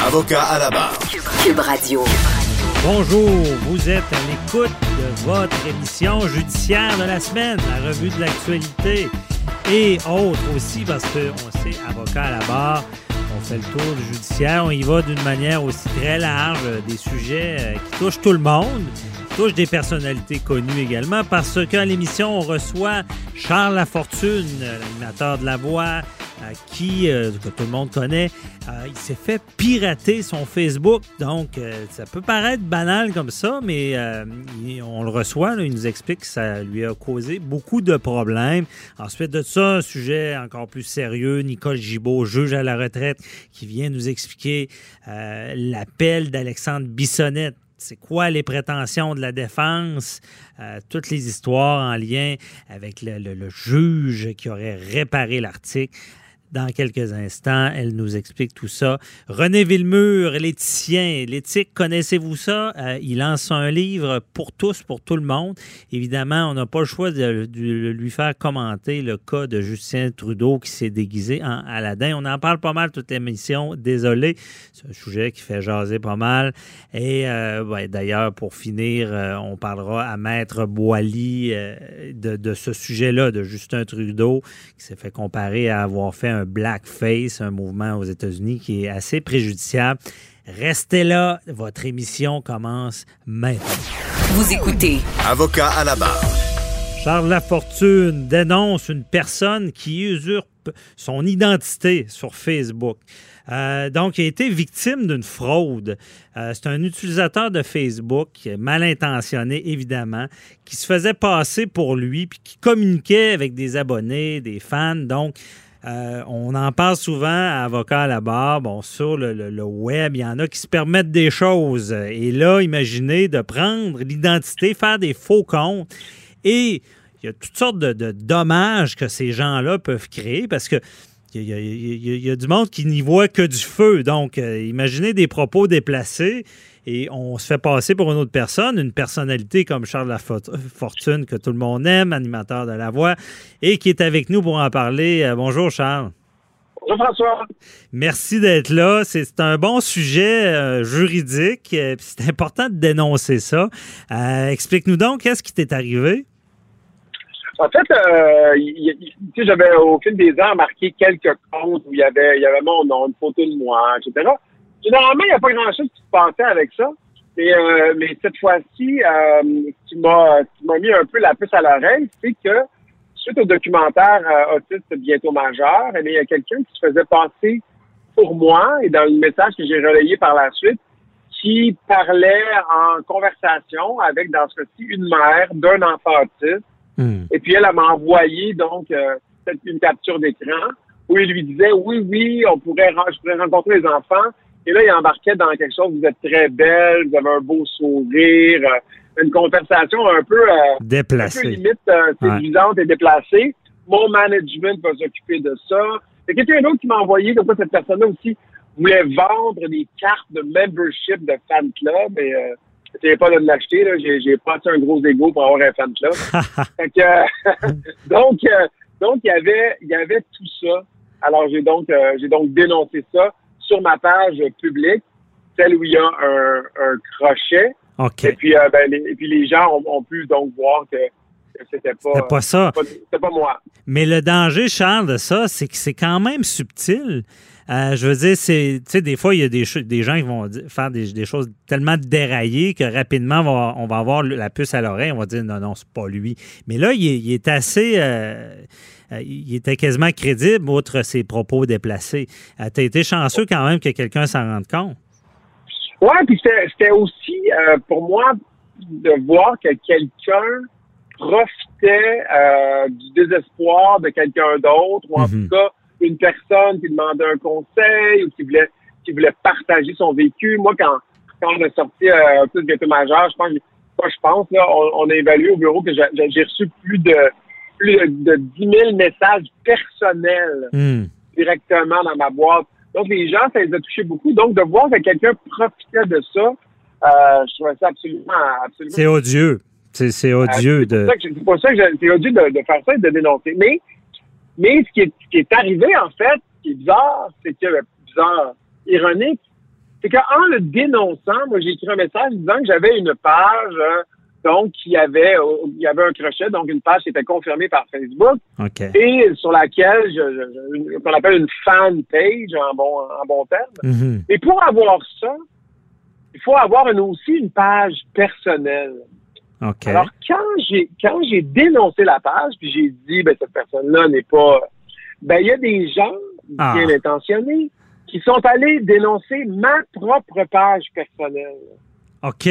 Avocat à la barre. Cube Radio. Bonjour, vous êtes à l'écoute de votre émission judiciaire de la semaine, la revue de l'actualité et autres aussi parce qu'on sait avocat à la barre. On fait le tour du judiciaire, on y va d'une manière aussi très large, des sujets euh, qui touchent tout le monde, qui touchent des personnalités connues également, parce qu'à l'émission, on reçoit Charles Lafortune, l'animateur de La Voix, qui, euh, que tout le monde connaît, euh, il s'est fait pirater son Facebook. Donc, euh, ça peut paraître banal comme ça, mais on le reçoit. il nous explique que ça lui a causé beaucoup de problèmes. Ensuite de ça, un sujet encore plus sérieux. Nicole Gibault, juge à la retraite, qui vient nous expliquer l'appel d'Alexandre Bissonnette c'est quoi les prétentions de la défense, toutes les histoires en lien avec le juge qui aurait réparé l'article. Dans quelques instants, elle nous explique tout ça. René Villemur, l'éthicien, l'éthique, connaissez-vous ça? Euh, il lance un livre pour tous, pour tout le monde. Évidemment, on n'a pas le choix de, lui faire commenter le cas de Justin Trudeau qui s'est déguisé en Aladdin. On en parle pas mal toute l'émission, désolé. C'est un sujet qui fait jaser pas mal. Et euh, d'ailleurs, pour finir, euh, on parlera à Maître Boily de, de, ce sujet-là, de Justin Trudeau, qui s'est fait comparer à avoir fait un blackface, un mouvement aux États-Unis qui est assez préjudiciable. Restez là, votre émission commence maintenant. Vous écoutez. Avocat à la barre. Charles Lafortune dénonce une personne qui usurpe son identité sur Facebook. Euh, donc, il a été victime d'une fraude. Euh, c'est un utilisateur de Facebook, mal intentionné évidemment, qui se faisait passer pour lui, puis qui communiquait avec des abonnés, des fans. Donc, euh, on en parle souvent à Avocat à la barre. Bon, sur le, web, il y en a qui se permettent des choses. Et là, imaginez de prendre l'identité, faire des faux comptes. Et il y a toutes sortes de, dommages que ces gens-là peuvent créer parce que il y, a, du monde qui n'y voit que du feu. Donc, euh, imaginez des propos déplacés et on se fait passer pour une autre personne, une personnalité comme Charles Lafortune que tout le monde aime, animateur de La Voix, et qui est avec nous pour en parler. Euh, bonjour Charles. Bonjour François. Merci d'être là. C'est un bon sujet euh, juridique. Euh, c'est important de dénoncer ça. Explique-nous donc, qu'est-ce qui t'est arrivé? En fait, j'avais au fil des ans marqué quelques comptes où il y avait, il y avait mon nom, une photo de moi, etc. Généralement, il n'y a pas grand-chose qui se passait avec ça. Mais, euh, mais cette fois-ci, euh, ce qui m'a mis un peu la puce à l'oreille, c'est que suite au documentaire euh, Autiste bientôt majeur, eh il y a quelqu'un qui se faisait passer pour moi et dans le message que j'ai relayé par la suite, qui parlait en conversation avec, dans ce cas-ci, une mère d'un enfant autiste. Hmm. Et puis elle, elle m'a envoyé donc euh, une capture d'écran où il lui disait oui, oui, on pourrait, je pourrais rencontrer les enfants, et là, il embarquait dans quelque chose, vous êtes très belle, vous avez un beau sourire, euh, une conversation un peu, euh, déplacée. Un peu limite euh, séduisante et déplacée. Mon management va s'occuper de ça. Il y a quelqu'un d'autre qui m'a envoyé, donc cette personne-là aussi voulait vendre des cartes de membership de fan club et euh, pas de l'acheter, là. J'ai, j'ai un gros ego pour avoir un fan club. fait que, donc, donc, il y avait, il y avait tout ça. Alors, j'ai donc, j'ai donc dénoncé ça sur ma page publique, celle où il y a un, crochet. Et puis, euh, ben, les, puis les gens ont, pu donc voir que, c'était pas, pas ça. C'était pas, moi. Mais le danger, Charles, de ça, c'est que c'est quand même subtil. Euh, je veux dire, c'est, tu sais, des fois, il y a des, des gens qui vont faire des, choses tellement déraillées que rapidement, on va, avoir la puce à l'oreille. On va dire non, non, c'est pas lui. Mais là, il est, assez. Euh, il était quasiment crédible, outre ses propos déplacés. Euh, tu as été chanceux quand même que quelqu'un s'en rende compte. Oui, puis c'était aussi euh, pour moi de voir que quelqu'un profitait du désespoir de quelqu'un d'autre, ou en mhm. tout cas une personne qui demandait un conseil ou qui voulait qui voulait partager son vécu. Moi, quand, quand on a sorti euh, plus bientôt majeur, je pense, je pense, là, on, a évalué au bureau que j'ai reçu plus de plus de 10 000 messages personnels Hmm. directement dans ma boîte. Donc, les gens, ça les a touchés beaucoup. Donc, de voir que quelqu'un profitait de ça, euh, je trouvais ça absolument... absolument C'est odieux. C'est c'est odieux de. c'est pour ça que c'est odieux de, de faire ça et de dénoncer. Mais, mais ce, qui est, ce qui est arrivé, en fait, ce qui est bizarre, c'est que, bizarre, ironique, c'est qu'en le dénonçant, moi, j'ai écrit un message disant que j'avais une page, euh, donc, qui avait, euh, il y avait un crochet, donc une page qui était confirmée par Facebook OK. et sur laquelle je, qu'on appelle une fan page en bon, en bon terme. Mhm. Et pour avoir ça, il faut avoir une- aussi une page personnelle. Alors, quand j'ai quand j'ai dénoncé la page, puis j'ai dit, ben, cette personne-là n'est pas... Ben, il y a des gens Ah. bien intentionnés qui sont allés dénoncer ma propre page personnelle, OK.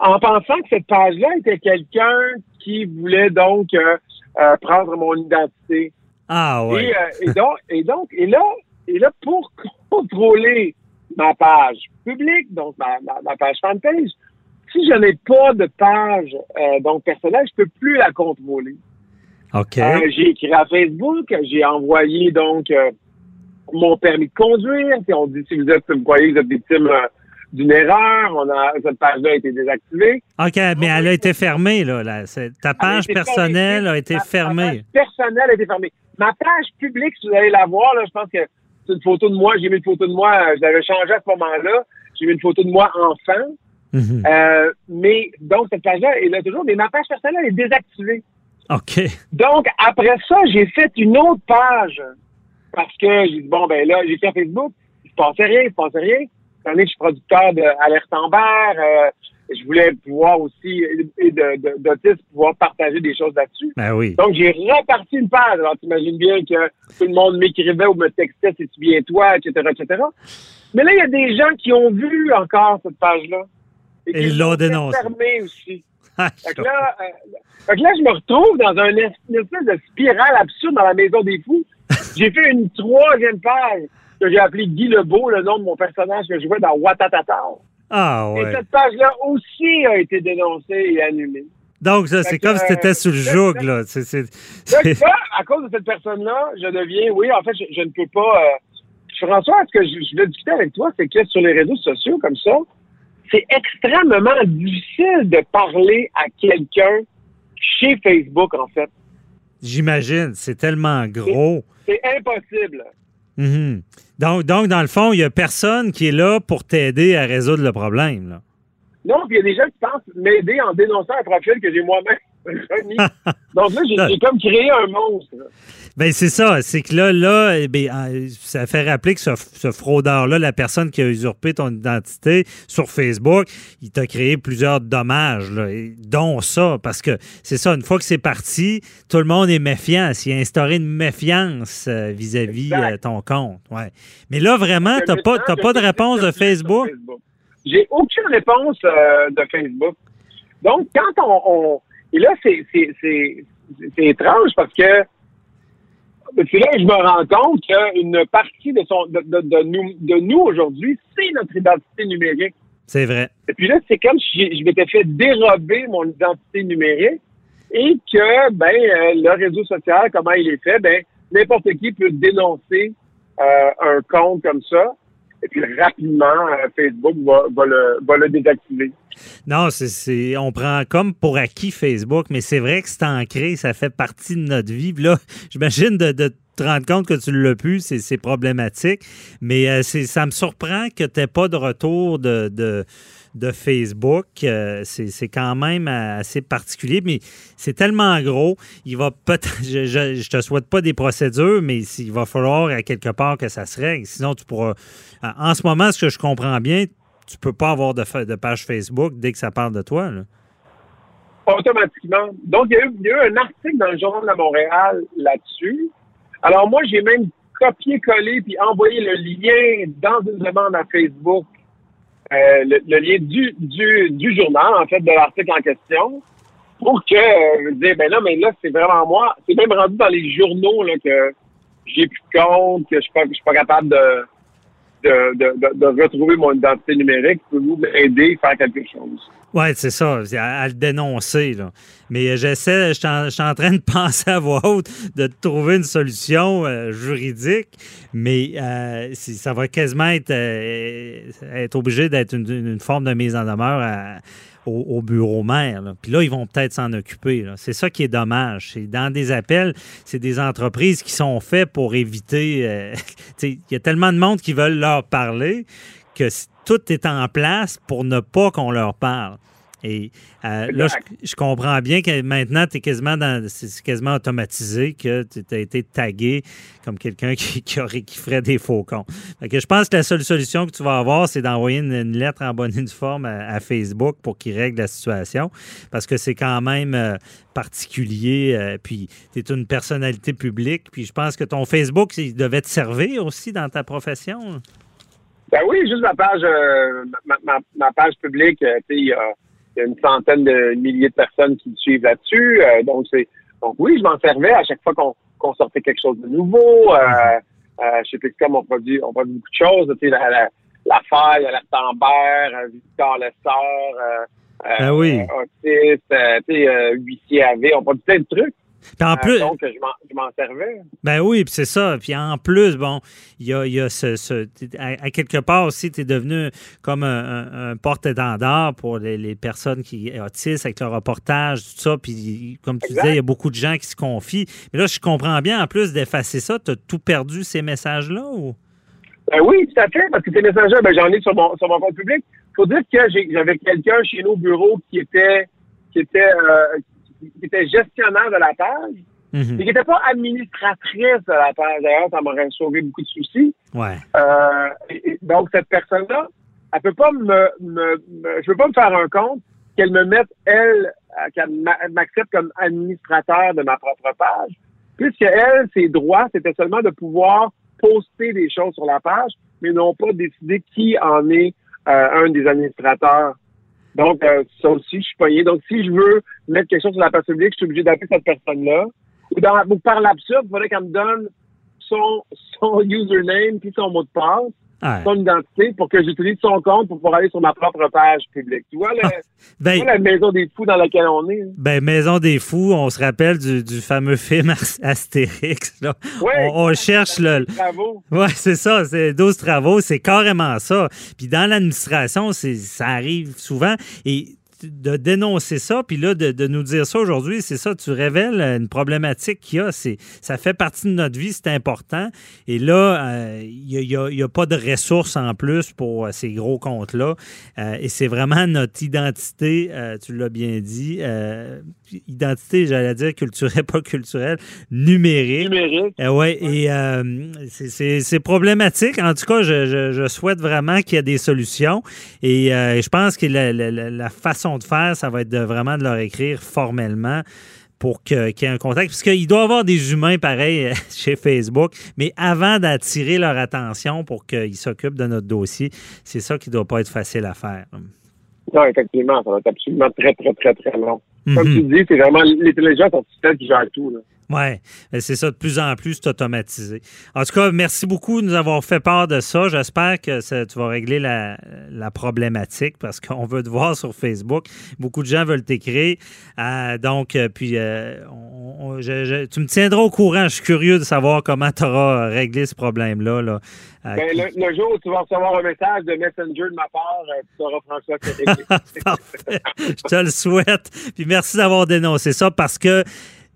En pensant que cette page-là était quelqu'un qui voulait donc euh, euh, prendre mon identité. Ah, ouais. Et, euh, et donc, et donc, et là, et là, pour contrôler ma page publique, donc ma, ma, ma page fanpage, si je n'ai pas de page euh, donc personnelle, je peux plus la contrôler. OK. J'ai écrit à Facebook, j'ai envoyé donc euh, mon permis de conduire. Puis on dit si vous êtes, vous croyez que vous êtes victime euh, d'une erreur, on a cette page-là a été désactivée. OK, mais elle a été fermée, là. Ta Elle a page personnelle a été Ma- ma fermée. page personnelle a été fermée. Ma page publique, si vous allez la voir, là, je pense que c'est une photo de moi. J'ai mis une photo de moi, euh, je l'avais changé à ce moment-là. J'ai mis une photo de moi enfant. Mhm. Euh, mais donc, cette page-là est là toujours, mais ma page personnelle est désactivée. OK. Donc, après ça, j'ai fait une autre page. Parce que j'ai dit, bon, ben là, j'ai fait Facebook, il se passait rien, il se passait rien. Cette année, je suis producteur d'Alerte Amber. Euh, je voulais pouvoir aussi, et de, de, d'autisme, pouvoir partager des choses là-dessus. Ben oui. Donc, j'ai reparti une page. Alors, t'imagines bien que tout le monde m'écrivait ou me textait, c'est-tu bien toi, etc., etc. Mais là, il y a des gens qui ont vu encore cette page-là. Et ils l'ont dénoncé. fermer aussi. Ah, Fait que là, euh, fait que là, je me retrouve dans un une espèce de spirale absurde dans la maison des fous. J'ai fait une troisième page que j'ai appelée Guy Lebeau, le nom de mon personnage que je jouais dans Watatata. Ah, Et ouais. cette page-là aussi a été dénoncée et annulée. Donc, ça, c'est comme si tu étais sous le euh, joug, là. Donc c'est- là, à cause de cette personne-là, je deviens, oui, en fait, je, je ne peux pas. euh, François, ce que je, je veux discuter avec toi, c'est que sur les réseaux sociaux comme ça, c'est extrêmement difficile de parler à quelqu'un chez Facebook, en fait. J'imagine. C'est tellement gros. C'est impossible. Mhm. Donc, donc, dans le fond, il n'y a personne qui est là pour t'aider à résoudre le problème, là. Non, puis il y a des gens qui pensent m'aider en dénonçant un profil que j'ai moi-même remis. Donc là, j'ai comme créé un monstre. Ben c'est ça, c'est que là, là, eh ben, euh, ça fait rappeler que ce, ce fraudeur-là, la personne qui a usurpé ton identité sur Facebook, il t'a créé plusieurs dommages, là, dont ça, parce que c'est ça, une fois que c'est parti, tout le monde est méfiant. S'il a instauré une méfiance euh, vis-à-vis Exact. euh, ton compte. Ouais. Mais là, vraiment, Que t'as pas, pas de réponse de Facebook? J'ai aucune réponse euh, de Facebook. Donc, quand on... on- et là, c'est étrange parce que c'est là que je me rends compte qu'une partie de, son, de, de- de nous, de nous aujourd'hui, c'est notre identité numérique. C'est vrai. Et puis là, c'est comme si je m'étais fait dérober mon identité numérique et que, ben, euh, le réseau social, comment il est fait, ben, n'importe qui peut dénoncer euh, un compte comme ça. Et puis rapidement, euh, Facebook va, le, va le désactiver. Non, c'est, on prend comme pour acquis Facebook, mais c'est vrai que c'est ancré, ça fait partie de notre vie. Là, j'imagine de, de te rendre compte que tu l'as plus, c'est, problématique. Mais euh, ça me surprend que tu n'aies pas de retour de, de, de Facebook. Euh, c'est, quand même assez particulier, mais c'est tellement gros. Il va peut-être, je, je, je te souhaite pas des procédures, mais il va falloir à quelque part que ça se règle. Sinon, tu pourras. En ce moment, ce que je comprends bien, tu peux pas avoir de, de page Facebook dès que ça parle de toi. Automatiquement. Donc, il y, a eu, il y a eu un article dans le Journal de Montréal là-dessus. Alors, moi, j'ai même copié-collé puis envoyé le lien dans une demande à Facebook, euh, le, le lien du, du, du journal, en fait, de l'article en question, pour que euh, je dise, ben là, mais là, c'est vraiment moi. C'est même rendu dans les journaux là, que j'ai plus de compte, que je suis pas, je suis pas capable de, de, de, de, retrouver mon identité numérique, pouvez-vous m'aider à faire quelque chose? Oui, c'est ça, à, le dénoncer. Là. Mais j'essaie, je suis en, train de penser à voix haute de trouver une solution euh, juridique, mais euh, ça va quasiment être, euh, être obligé d'être une, forme de mise en demeure à, au, bureau maire. Puis là, ils vont peut-être s'en occuper. C'est ça qui est dommage. Dans des appels, c'est des entreprises qui sont faites pour éviter. Euh, il y a tellement de monde qui veulent leur parler que tout est en place pour ne pas qu'on leur parle. Et euh, là, je, comprends bien que maintenant, es quasiment dans, c'est quasiment automatisé que tu as été tagué comme quelqu'un qui, aurait, qui ferait des faux comptes. je pense que la seule solution que tu vas avoir, c'est d'envoyer une, lettre en bonne forme à, Facebook pour qu'il règle la situation. Parce que c'est quand même euh, particulier. Euh, puis tu es une personnalité publique. Puis je pense que ton Facebook, il devait te servir aussi dans ta profession. Ben oui, juste ma page, ma, page publique, tu sais, il y a il y a une centaine de milliers de personnes qui me suivent là-dessus. Euh, donc, c'est donc oui, je m'en servais à chaque fois qu'on sortait quelque chose de nouveau. Euh, euh, chez Pixcom, on produit, on produit beaucoup de choses. Tu sais, la, la, la faille, la Tambert, Victor Lessard, euh, ah oui. Autiste, tu sais, huissier AV, on produit plein de trucs. En plus, donc, je m'en servais. Ben oui, puis c'est ça. Puis en plus, bon, il y a, y a ce, à, quelque part aussi, tu es devenu comme un, porte-étendard pour les, personnes qui autistes avec le reportage, tout ça. Puis comme tu disais, il y a beaucoup de gens qui se confient. Mais là, je comprends bien, en plus d'effacer ça, tu as tout perdu ces messages-là ou? Ben oui, tout à fait, parce que ces messages-là, ben, j'en ai sur mon, sur mon compte public. Il faut dire que j'avais quelqu'un chez nous au bureau qui était qui était euh, qui était gestionnaire de la page, mhm. mais qui n'était pas administratrice de la page. D'ailleurs, ça m'aurait sauvé beaucoup de soucis. Ouais. Euh, donc, cette personne-là, elle peut pas me, me, je peux pas me faire un compte qu'elle me mette, elle, euh, qu'elle m'accepte comme administrateur de ma propre page, puisque elle, ses droits, c'était seulement de pouvoir poster des choses sur la page, mais non pas décider qui en est euh, un des administrateurs. Donc, euh, ça aussi, je suis payé. Donc, si je veux mettre quelque chose sur la page publique, je suis obligé d'appeler cette personne-là. Ou, dans, ou par l'absurde, il faudrait qu'elle me donne son, son username puis son mot de passe son identité pour que j'utilise son compte pour pouvoir aller sur ma propre page publique. Tu vois, ah, ben, la maison des fous dans laquelle on est? Hein? Ben, Maison des fous, on se rappelle du, du fameux film Astérix. Là. on, cherche le. Travaux. Ouais, c'est ça, c'est 12 travaux, c'est carrément ça. Puis dans l'administration, ça arrive souvent. Et de dénoncer ça, puis là, de, nous dire ça aujourd'hui, c'est ça, tu révèles une problématique qu'il y a. Ça fait partie de notre vie, c'est important. Et là, il euh, n'y a, pas de ressources en plus pour euh, ces gros comptes-là. Euh, et c'est vraiment notre identité, tu l'as bien dit, identité, j'allais dire culturelle, pas culturelle, numérique. Numérique. ouais, et c'est problématique. En tout cas, je, souhaite vraiment qu'il y ait des solutions. Et je pense que la façon de faire, ça va être de vraiment de leur écrire formellement pour qu'il y ait un contact. Parce qu'il doit y avoir des humains pareils chez Facebook, mais avant d'attirer leur attention pour qu'ils s'occupent de notre dossier, c'est ça qui ne doit pas être facile à faire. Non, effectivement, ça va être absolument très, très, très, très long. Comme mhm. tu dis, c'est vraiment l'intelligence artificielle qui gère tout. Là. Oui, c'est ça, de plus en plus, c'est automatisé. En tout cas, merci beaucoup de nous avoir fait part de ça. J'espère que tu vas régler la, problématique parce qu'on veut te voir sur Facebook. Beaucoup de gens veulent t'écrire. Euh, donc, euh, puis, euh, tu me tiendras au courant. Je suis curieux de savoir comment tu auras réglé ce problème-là. Là, ben, le, jour où tu vas recevoir un message de Messenger de ma part, tu sauras François que Je te le souhaite. Puis merci d'avoir dénoncé ça parce que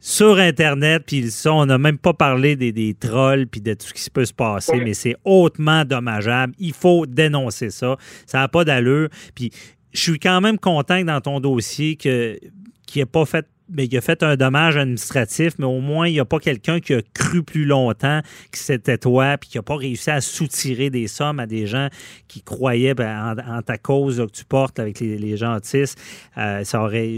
sur Internet, puis ça, on n'a même pas parlé des, trolls puis de tout ce qui peut se passer, mais c'est hautement dommageable. Il faut dénoncer ça. Ça n'a pas d'allure. Puis je suis quand même content que dans ton dossier que qui n'ait pas fait mais il a fait un dommage administratif, mais au moins, il n'y a pas quelqu'un qui a cru plus longtemps que c'était toi, puis qui n'a pas réussi à soutirer des sommes à des gens qui croyaient ben, en, ta cause que tu portes avec les, gens autistes. Euh, ça aurait,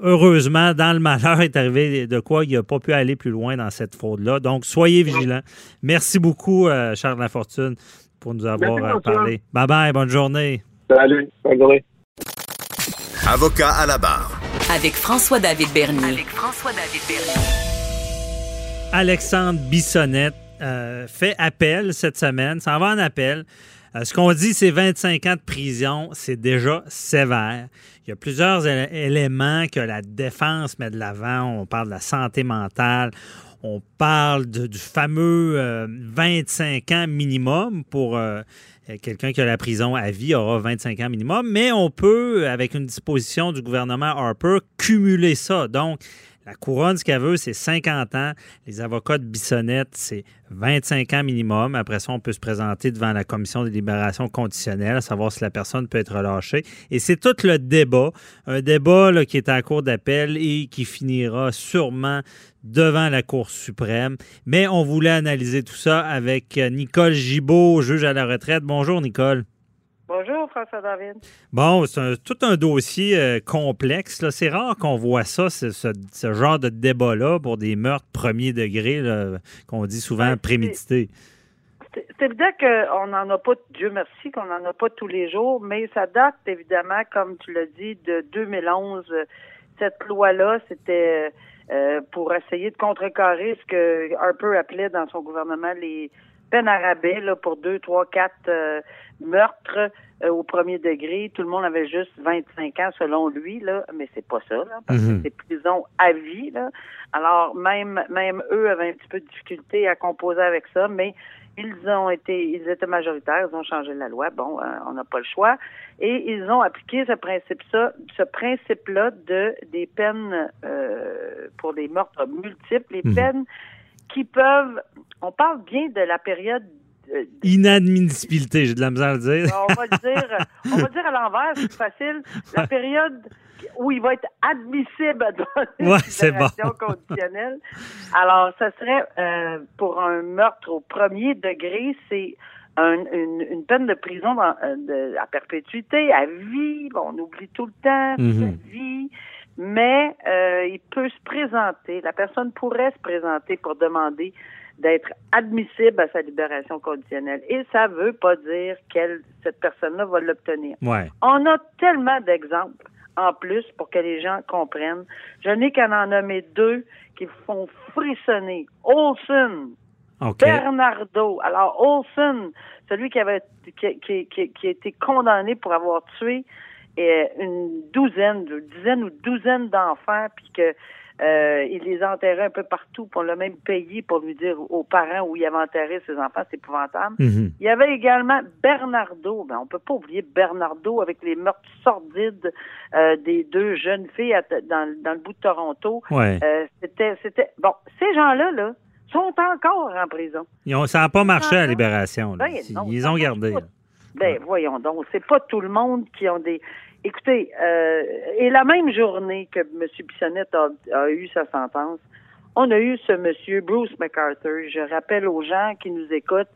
heureusement, dans le malheur est arrivé de quoi il n'a pas pu aller plus loin dans cette fraude-là. Donc, soyez vigilants. Merci beaucoup, euh, Charles Lafortune, pour nous avoir euh, parlé. Bye bye, bonne journée. Salut, bonne journée. Avocat à la barre. Avec François-David Bernier. Alexandre Bissonnette euh, fait appel cette semaine, ça va en appel. Euh, ce qu'on dit, c'est 25 ans de prison, c'est déjà sévère. Il y a plusieurs éléments que la défense met de l'avant. On parle de la santé mentale, on parle du fameux 25 ans minimum pour quelqu'un qui a la prison à vie aura 25 ans minimum, mais on peut, avec une disposition du gouvernement Harper, cumuler ça. Donc, la couronne, ce qu'elle veut, c'est 50 ans. Les avocats de Bissonnette, c'est 25 ans minimum. Après ça, on peut se présenter devant la commission de libération conditionnelle, savoir si la personne peut être relâchée. Et c'est tout le débat. Un débat qui est à cour d'appel et qui finira sûrement devant la Cour suprême. Mais on voulait analyser tout ça avec Nicole Gibault, juge à la retraite. Bonjour, Nicole. Bonjour, François David. Bon, c'est tout un dossier euh, complexe. C'est rare qu'on voit ça, ce, genre de débat-là pour des meurtres premier degré, qu'on dit souvent ben, prémédités. C'est évident qu'on n'en a pas, Dieu merci, qu'on n'en a pas tous les jours, mais ça date évidemment, comme tu l'as dit, de 2011. Cette loi-là, c'était euh, pour essayer de contrecarrer ce que Harper appelait dans son gouvernement les peine à rabais là, pour deux, trois, quatre euh, meurtres euh, au premier degré. Tout le monde avait juste 25 ans selon lui, là, mais c'est pas ça, là, parce que mhm. c'est prison à vie. Là. Alors même même eux avaient un petit peu de difficulté à composer avec ça, mais ils ont été ils étaient majoritaires, ils ont changé la loi. Bon, euh, on n'a pas le choix. Et ils ont appliqué ce principe ça, ce principe-là de des peines pour des meurtres multiples, les mhm. peines qui peuvent on parle bien de la période Inadmissibilité, j'ai de la misère à le dire. on va le dire, on va dire à l'envers, c'est facile. La période où il va être admissible à donner une conditionnelle. Alors, ça serait euh, pour un meurtre au premier degré, c'est une, peine de prison euh, à perpétuité, à vie. Bon, on oublie tout le temps, mm à vie. Mais euh, il peut se présenter, la personne pourrait se présenter pour demander d'être admissible à sa libération conditionnelle. Et ça ne veut pas dire que cette personne-là va l'obtenir. On a tellement d'exemples en plus pour que les gens comprennent. Je n'ai qu'à en nommer deux qui font frissonner. Olson, Bernardo. Alors, Olson, celui qui avait qui, qui, qui, a été condamné pour avoir tué euh, une douzaine, une dizaine ou douzaine d'enfants, puis que euh, il les enterrait un peu partout pour le même payé pour lui dire aux parents où il avait enterré ses enfants, c'est épouvantable. Mhm. Il y avait également Bernardo. Ben, on peut pas oublier Bernardo avec les meurtres sordides euh, des deux jeunes filles dans, le bout de Toronto. Euh, c'était, c'était bon. Ces gens-là, là, sont encore en prison. Ils ont, ça n'a pas marché à la libération. Ben, ils, ont gardé. Ben, voyons donc, c'est pas tout le monde qui ont des. Écoutez, euh, et la même journée que M. Bissonnette a, eu sa sentence, on a eu ce monsieur Bruce McArthur. Je rappelle aux gens qui nous écoutent,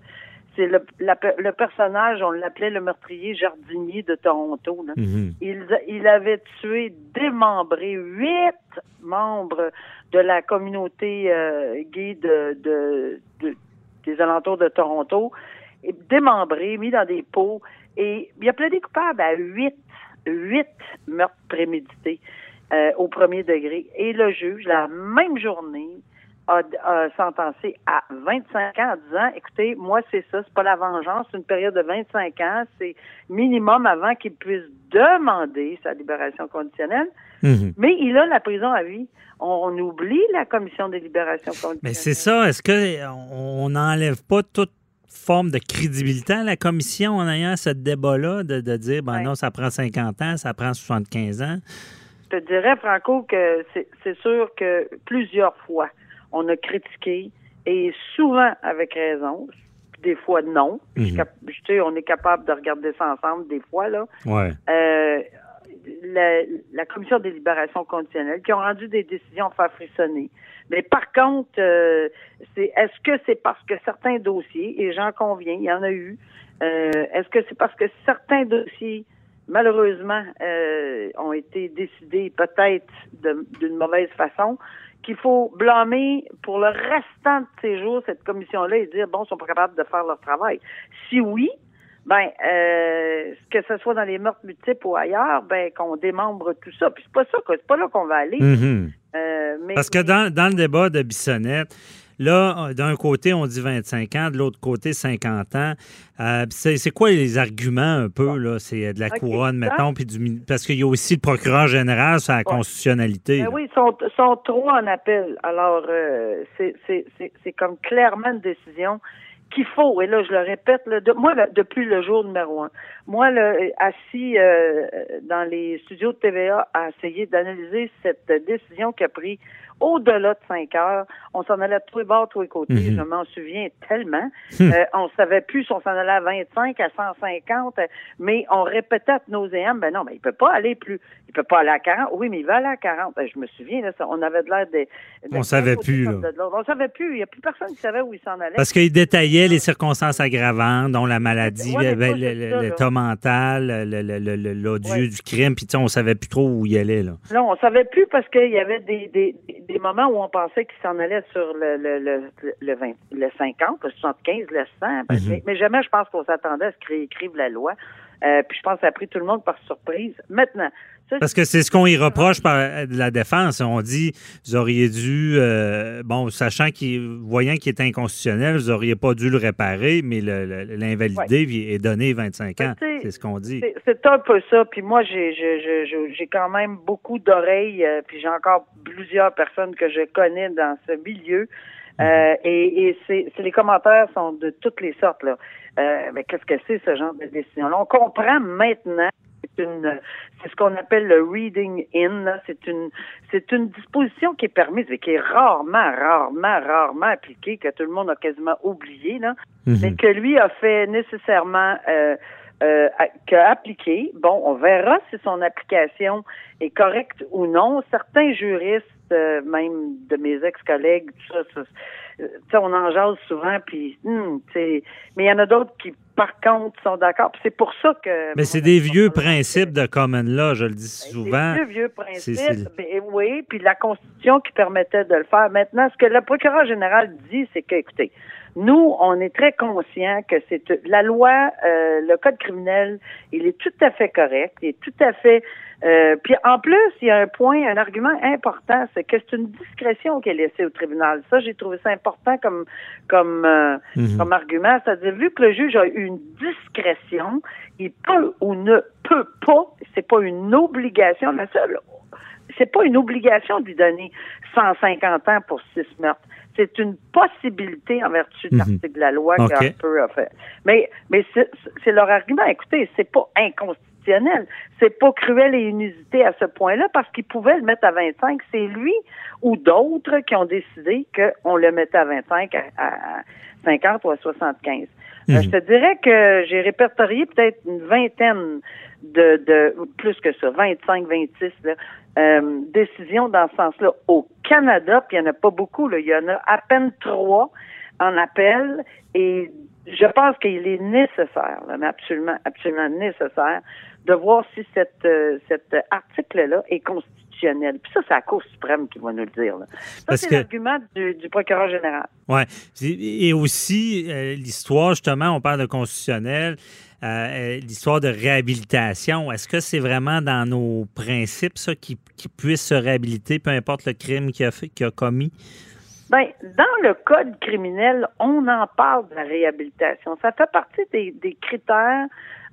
c'est le, le, personnage, on l'appelait le meurtrier jardinier de Toronto. Mm-hmm. il, il, avait tué, démembré huit membres de la communauté euh, gay de, de, des alentours de Toronto, et démembré, mis dans des pots, et il a plaidé coupable à huit huit meurtres prémédités euh, au premier degré. Et le juge, la même journée, a, sentencé à 25 ans en disant, écoutez, moi, c'est ça, c'est pas la vengeance, c'est une période de 25 ans, c'est minimum avant qu'il puisse demander sa libération conditionnelle. Mhm. Mais il a la prison à vie. On, oublie la commission de libération conditionnelle. Mais c'est ça. Est-ce qu'on n'enlève pas toute forme de crédibilité à la commission en ayant ce débat-là de, dire, ben non, ça prend 50 ans, ça prend 75 ans? Je te dirais, Franco, que c'est sûr que plusieurs fois, on a critiqué, et souvent avec raison, des fois non. Mhm. on est capable de regarder ça ensemble des fois, là. Ouais. Euh, la, la, commission des libérations conditionnelles qui ont rendu des décisions faire frissonner. Mais par contre, euh, c'est est-ce que c'est parce que certains dossiers, et j'en conviens, il y en a eu, euh, est-ce que c'est parce que certains dossiers, malheureusement, euh, ont été décidés peut-être d'une mauvaise façon, qu'il faut blâmer pour le restant de ces jours cette commission-là et dire, bon, ils sont pas capables de faire leur travail? Si oui, ben euh, que ce soit dans les meurtres multiples ou ailleurs, ben qu'on démembre tout ça. Puis c'est pas ça, c'est pas là qu'on va aller. Mm-hmm. Euh, Parce que dans, le débat de Bissonnette, Là, d'un côté, on dit 25 ans, de l'autre côté, 50 ans. Euh, c'est quoi les arguments un peu? là? C'est de la couronne, mettons, puis du, parce qu'il y a aussi le procureur général sur la constitutionnalité. Ben oui, ils sont, sont trois en appel. Alors, euh, c'est comme clairement une décision qu'il faut, et là je le répète, moi depuis le jour numéro un, moi assis euh, dans les studios de TVA à essayer d'analyser cette décision qu'a pris au-delà de 5 heures. On s'en allait de tous les bords, tous les côtés. Mhm. Je m'en souviens tellement. Hmm. Euh, on savait plus si on s'en allait à 25, à 150, mais on répétait à nos AM, ben non, mais il peut pas aller plus. Il peut pas aller à 40. Oui, mais il va aller à 40. Ben, je me souviens, là, on avait de l'air des... on savait plus, là. On savait plus. Il n'y a plus personne qui savait où il s'en allait. Parce qu'il détaillait les circonstances aggravantes, dont la maladie, l'état mental, l'odieux du crime, puis on savait plus trop où il allait, là. Non, on savait plus parce qu'il y avait des, des, des moments où on pensait qu'il s'en allait sur le, le, le, le, 20, le 50, le 75, le 100. Ben, mhm. mais, jamais je pense qu'on s'attendait à ce qu'ils écrivent la loi. Euh, puis je pense que ça a pris tout le monde par surprise. Maintenant, parce que c'est ce qu'on y reproche par euh, la défense. On dit, vous auriez dû, euh, bon, sachant qu'il, voyant qu'il est inconstitutionnel, vous n'auriez pas dû le réparer, mais l'invalider est donné 25 ans. C'est ce qu'on dit. C'est un peu ça. Puis moi, j'ai quand même beaucoup d'oreilles, euh, puis j'ai encore plusieurs personnes que je connais dans ce milieu. Mhm. et, et les commentaires sont de toutes les sortes. là. mais qu'est-ce que c'est ce genre de décision-là? On comprend maintenant c'est une, c'est ce qu'on appelle le reading in. C'est une, c'est une disposition qui est permise et qui est rarement, rarement, rarement appliquée, que tout le monde a quasiment oublié, là, mhm. mais que lui a fait nécessairement euh, euh, appliqué. Bon, on verra si son application est correcte ou non. Certains juristes, euh, même de mes ex-collègues, tout ça, ça on en jase souvent, puis, hmm, mais il y en a d'autres qui par contre, sont d'accord. C'est pour ça que. Mais c'est des vieux principes de common law, je le dis souvent. Des vieux, vieux principes. Ben, oui, puis la Constitution qui permettait de le faire. Maintenant, ce que le procureur général dit, c'est que, écoutez, nous, on est très conscient que c'est la loi, euh, le code criminel, il est tout à fait correct, il est tout à fait. Euh, puis en plus, il y a un point, un argument important, c'est que c'est une discrétion qui est laissée au tribunal. Ça, j'ai trouvé ça important comme comme euh, mhm. comme argument. C'est-à-dire, vu que le juge a eu une discrétion, il peut ou ne peut pas. C'est pas une obligation. La seule, c'est pas une obligation de lui donner 150 ans pour six meurtres c'est une possibilité en vertu de mhm. l'article de la loi okay. peu a fait. Mais, mais c'est leur argument. Écoutez, c'est pas inconstitutionnel. C'est pas cruel et inusité à ce point-là parce qu'ils pouvaient le mettre à 25. C'est lui ou d'autres qui ont décidé qu'on le mettait à 25, à, 50 ou à 75. Euh, mhm. je te dirais que j'ai répertorié peut-être une vingtaine de, de plus que ça, 25, 26 là, euh, décisions dans ce sens-là au Canada, puis il n'y en a pas beaucoup, là, il y en a à peine trois en appel, et je pense qu'il est nécessaire, là, mais absolument, absolument nécessaire, de voir si cette, euh, cet article-là est constitutionnel. Puis ça, c'est la Cour suprême qui va nous le dire. Là. Ça, c'est l'argument du, du, procureur général. Oui. Et aussi, euh, l'histoire, justement, on parle de constitutionnel. Euh, euh, l'histoire de réhabilitation. Est-ce que c'est vraiment dans nos principes, ça, qu'il puisse se réhabiliter, peu importe le crime qu'il a, a commis? Bien, dans le code criminel, on en parle de la réhabilitation. Ça fait partie des critères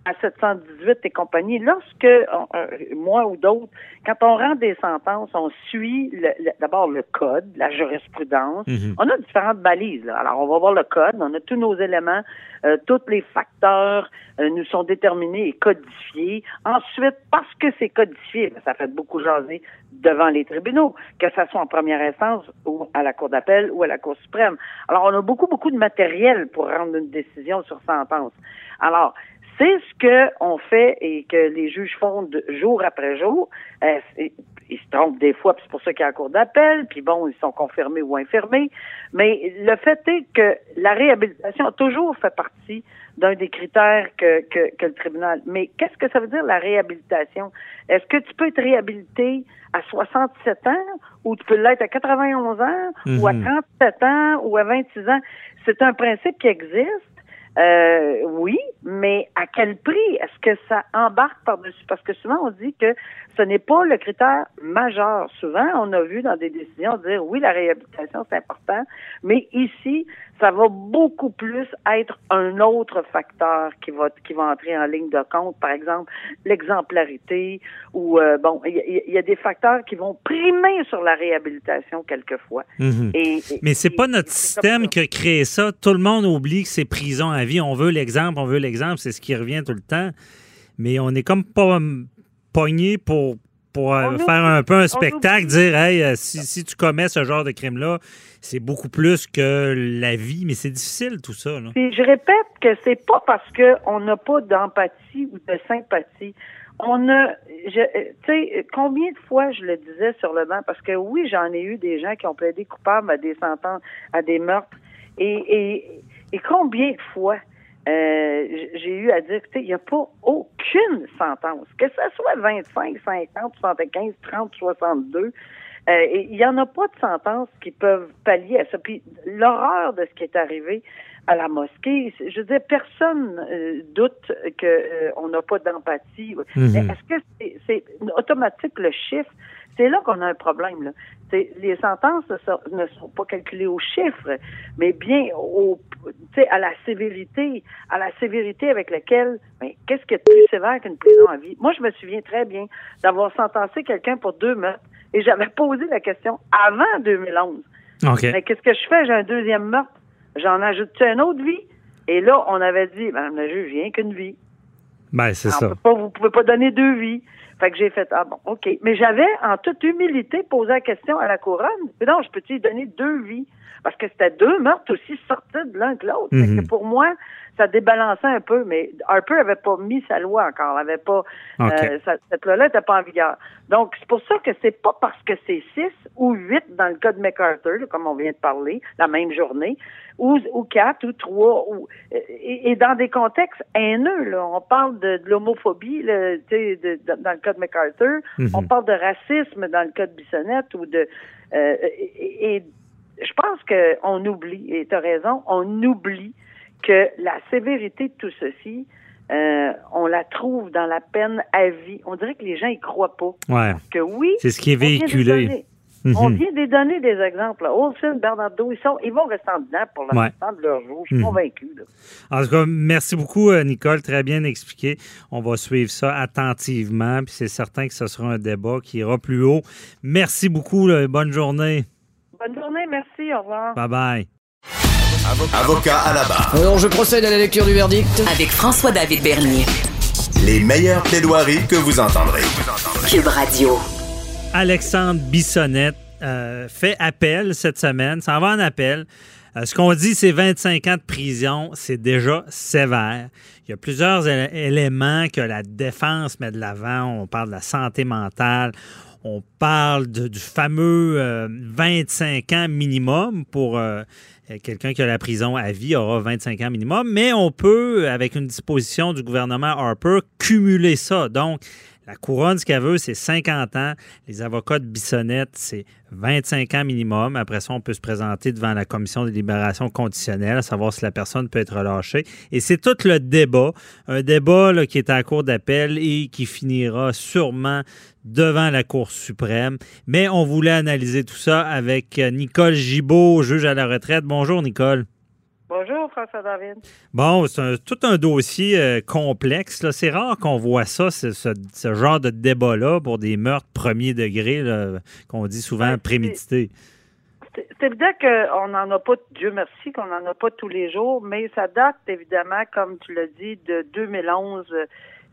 à 718 et compagnie, lorsque euh, moi ou d'autres, quand on rend des sentences, on suit d'abord le code, la jurisprudence. Mhm. On a différentes balises. Alors, on va voir le code, on a tous nos éléments, euh, tous les facteurs euh, nous sont déterminés et codifiés. Ensuite, parce que c'est codifié, ben, ça fait beaucoup jaser devant les tribunaux, que ce soit en première instance ou à la Cour d'appel ou à la Cour suprême. Alors, on a beaucoup, beaucoup de matériel pour rendre une décision sur sentence. Alors, c'est ce que on fait et que les juges font jour après jour. Euh, ils se trompent des fois, puis c'est pour ça qu'il y a un cours d'appel, puis bon, ils sont confirmés ou infirmés. Mais le fait est que la réhabilitation a toujours fait partie d'un des critères que, que, que, le tribunal. Mais qu'est-ce que ça veut dire la réhabilitation? Est-ce que tu peux être réhabilité à 67 ans ou tu peux l'être à 91 ans ou à 37 mhm. ans ou à 26 ans? C'est un principe qui existe. Euh, oui, mais à quel prix est-ce que ça embarque par-dessus? Parce que souvent, on dit que ce n'est pas le critère majeur. Souvent, on a vu dans des décisions dire oui, la réhabilitation, c'est important, mais ici, ça va beaucoup plus être un autre facteur qui va qui va entrer en ligne de compte. Par exemple, l'exemplarité ou euh, bon, il y, a des facteurs qui vont primer sur la réhabilitation quelquefois. Mhm. et, mais c'est pas notre système qui a créé ça. Tout le monde oublie que c'est prison à vie. On veut l'exemple, on veut l'exemple, c'est ce qui revient tout le temps. Mais on est comme pas pogné pour pour euh, faire un peu un spectacle, dire hey, euh, si, tu commets ce genre de crime-là, c'est beaucoup plus que la vie, mais c'est difficile tout ça. je répète que c'est pas parce qu'on n'a pas d'empathie ou de sympathie. On a, tu sais, combien de fois je le disais sur le banc, parce que oui, j'en ai eu des gens qui ont plaidé coupables à des sentences, à des meurtres, et, et, et combien de fois euh, j'ai eu à dire, il n'y a pas aucune sentence, que ce soit 25, 50, 75, 30, 62. Il n'y en a pas de sentence qui peuvent pallier à ça. Puis l'horreur de ce qui est arrivé à la mosquée, je veux dire, personne euh, doute que euh, on n'a pas d'empathie. Mm-hmm. Est-ce que c'est automatique le chiffre? C'est là qu'on a un problème. Là. Les sentences ne sont pas calculées au chiffre, mais bien au, à la sévérité, à la sévérité avec laquelle, ben, qu'est-ce qui est plus sévère qu'une prison à vie? Moi, je me souviens très bien d'avoir sentencé quelqu'un pour deux meurtres et j'avais posé la question avant 2011. Mais qu'est-ce que je fais? J'ai un deuxième meurtre. J'en ajoute une autre vie? Et là, on avait dit, Madame la juge, rien qu'une vie. Ben, c'est ça. Peut pas, vous pouvez pas donner deux vies. Fait que j'ai fait, ah bon, OK. Mais j'avais, en toute humilité, posé la question à la couronne. Non, je peux-tu donner deux vies? Parce que c'était deux meurtres aussi sortis de l'un que l'autre. Mhm. Pour moi, ça débalançait un peu, mais Harper avait pas mis sa loi encore, avait pas euh, cette loi-là n'était pas en vigueur. Donc c'est pour ça que c'est pas parce que c'est six ou huit dans le cas de MacArthur, comme on vient de parler, la même journée, ou, ou quatre ou trois, ou et, dans des contextes haineux. Là, on parle de, de l'homophobie, de, de, dans le cas de MacArthur, mhm. on parle de racisme dans le cas de Bissonnette ou de euh, et, et je pense qu'on oublie, et tu as raison, on oublie que la sévérité de tout ceci, euh, on la trouve dans la peine à vie. On dirait que les gens y croient pas. Ouais. que oui. C'est ce qui est véhiculé. On mhm. vient de donner des exemples. Olsen, Bernardo, ils, sont, ils vont rester en dedans pour le restant de leur jour. Je suis mhm. convaincu. En tout cas, merci beaucoup, euh, Nicole. Très bien expliqué. On va suivre ça attentivement. Puis c'est certain que ce sera un débat qui ira plus haut. Merci beaucoup. Bonne journée. Bonne journée. Merci. Au revoir. Bye bye. Avocat à la barre. Alors, je procède à la lecture du verdict. Avec François-David Bernier. Les meilleures plaidoiries que vous entendrez. Cube Radio. Alexandre Bissonnette euh, fait appel cette semaine, Ça va en appel. Euh, ce qu'on dit, c'est 25 ans de prison, c'est déjà sévère. Il y a plusieurs éléments que la défense met de l'avant. On parle de la santé mentale, on parle du fameux 25 euh, ans minimum pour euh, quelqu'un qui a la prison à vie aura 25 ans minimum, mais on peut, avec une disposition du gouvernement Harper, cumuler ça. Donc, la couronne, ce qu'elle veut, c'est 50 ans. Les avocats de Bissonnette, c'est 25 ans minimum. Après ça, on peut se présenter devant la commission de libération conditionnelle, à savoir si la personne peut être relâchée. Et c'est tout le débat, un débat qui est à cour d'appel et qui finira sûrement devant la Cour suprême. Mais on voulait analyser tout ça avec Nicole Gibault, juge à la retraite. Bonjour, Nicole. Bonjour, François David. Bon, c'est tout un dossier euh, complexe. C'est rare qu'on voit ça, ce, genre de débat-là pour des meurtres premier degré, qu'on dit souvent ben, prémédités. C'est évident qu'on n'en a pas, Dieu merci, qu'on n'en a pas tous les jours, mais ça date évidemment, comme tu l'as dit, de 2011.